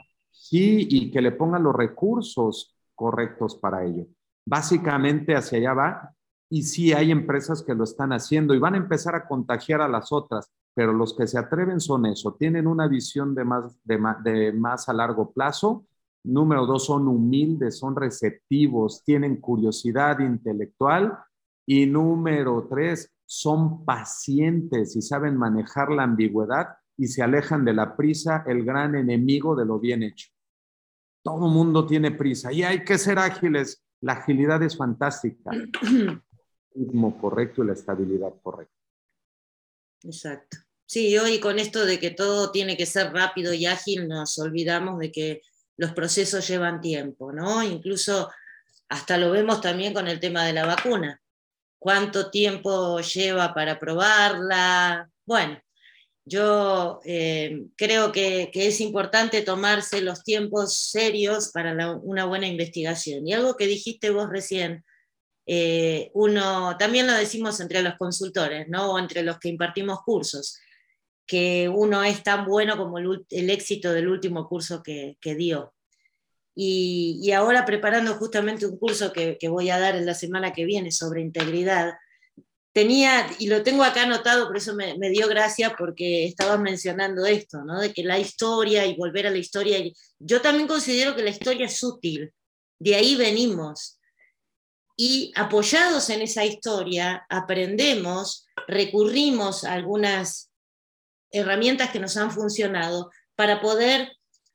y que le pongan los recursos correctos para ello. Básicamente hacia allá va. Y sí hay empresas que lo están haciendo y van a empezar a contagiar a las otras pero los que se atreven son eso, tienen una visión de más, de, más a largo plazo. Número dos, son humildes, son receptivos, tienen curiosidad intelectual. Y número tres, son pacientes y saben manejar la ambigüedad y se alejan de la prisa, el gran enemigo de lo bien hecho. Todo mundo tiene prisa y hay que ser ágiles. La agilidad es fantástica. El ritmo correcto y la estabilidad correcta. Exacto. Sí, hoy con esto de que todo tiene que ser rápido y ágil, nos olvidamos de que los procesos llevan tiempo, ¿no? Incluso hasta lo vemos también con el tema de la vacuna. ¿Cuánto tiempo lleva para probarla? Bueno, yo eh, creo que, es importante tomarse los tiempos serios para una buena investigación. Y algo que dijiste vos recién, eh, uno, también lo decimos entre los consultores, ¿no? O entre los que impartimos cursos, que uno es tan bueno como el, éxito del último curso que, dio. Y, ahora preparando justamente un curso que, voy a dar en la semana que viene sobre integridad, tenía, y lo tengo acá anotado, por eso me, dio gracia, porque estabas mencionando esto, ¿no? de que la historia y volver a la historia, yo también considero que la historia es útil, de ahí venimos. Y apoyados en esa historia, aprendemos, recurrimos a algunas herramientas que nos han funcionado para poder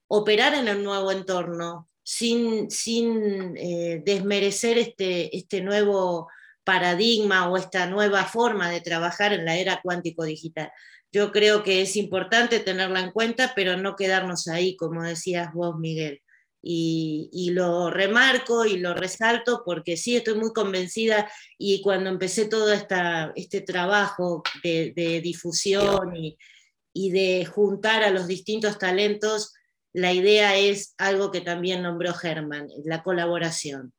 operar en el nuevo entorno sin, sin eh, desmerecer este, este nuevo paradigma o esta nueva forma de trabajar en la era cuántico digital. Yo creo que es importante tenerla en cuenta, pero no quedarnos ahí, como decías vos, Miguel. Y, lo remarco y lo resalto porque sí estoy muy convencida y cuando empecé todo este trabajo de, de difusión y, y de juntar a los distintos talentos, la idea es algo que también nombró Germán, la colaboración,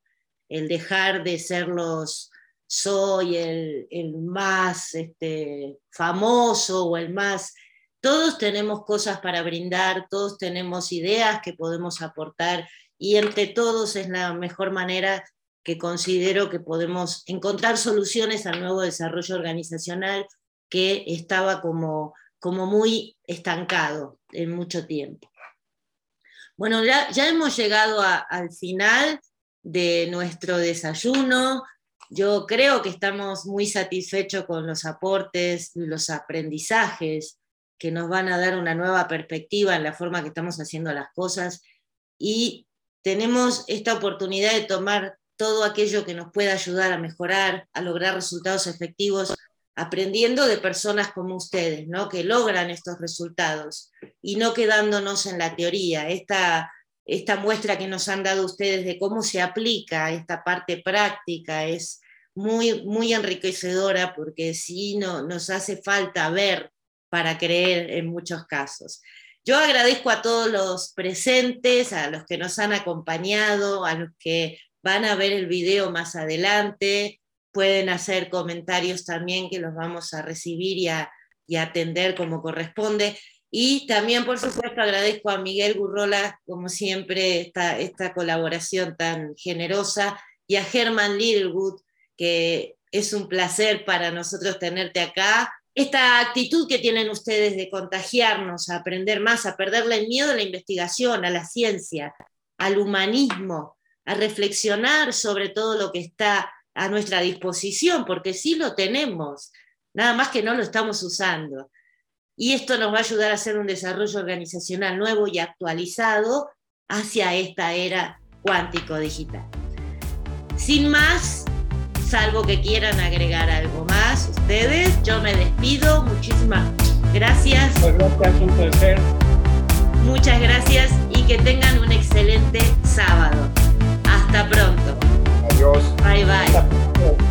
el dejar de ser los soy el, más este, famoso o el más... Todos tenemos cosas para brindar, todos tenemos ideas que podemos aportar y entre todos es la mejor manera que considero que podemos encontrar soluciones al nuevo desarrollo organizacional que estaba como, como muy estancado en mucho tiempo. Bueno, ya, hemos llegado al final de nuestro desayuno. Yo creo que estamos muy satisfechos con los aportes los aprendizajes que nos van a dar una nueva perspectiva en la forma que estamos haciendo las cosas y tenemos esta oportunidad de tomar todo aquello que nos pueda ayudar a mejorar, a lograr resultados efectivos, aprendiendo de personas como ustedes, ¿no? que logran estos resultados y no quedándonos en la teoría. Esta, esta muestra que nos han dado ustedes de cómo se aplica esta parte práctica es muy, muy enriquecedora porque sí no, nos hace falta ver para creer en muchos casos. Yo agradezco a todos los presentes, a los que nos han acompañado, a los que van a ver el video más adelante, pueden hacer comentarios también que los vamos a recibir y a, atender como corresponde. Y también, por supuesto, agradezco a Miguel Gurrola, como siempre, esta, esta colaboración tan generosa, y a Herman Littlewood, que es un placer para nosotros tenerte acá. Esta actitud que tienen ustedes de contagiarnos, a aprender más, a perderle el miedo a la investigación, a la ciencia, al humanismo, a reflexionar sobre todo lo que está a nuestra disposición, porque sí lo tenemos, nada más que no lo estamos usando. Y esto nos va a ayudar a hacer un desarrollo organizacional nuevo y actualizado hacia esta era cuántico digital. Sin más, salvo que quieran agregar algo más ustedes, yo me despido. Muchísimas gracias. gracias, un placer. Muchas gracias y que tengan un excelente sábado. Hasta pronto. Adiós. Bye bye.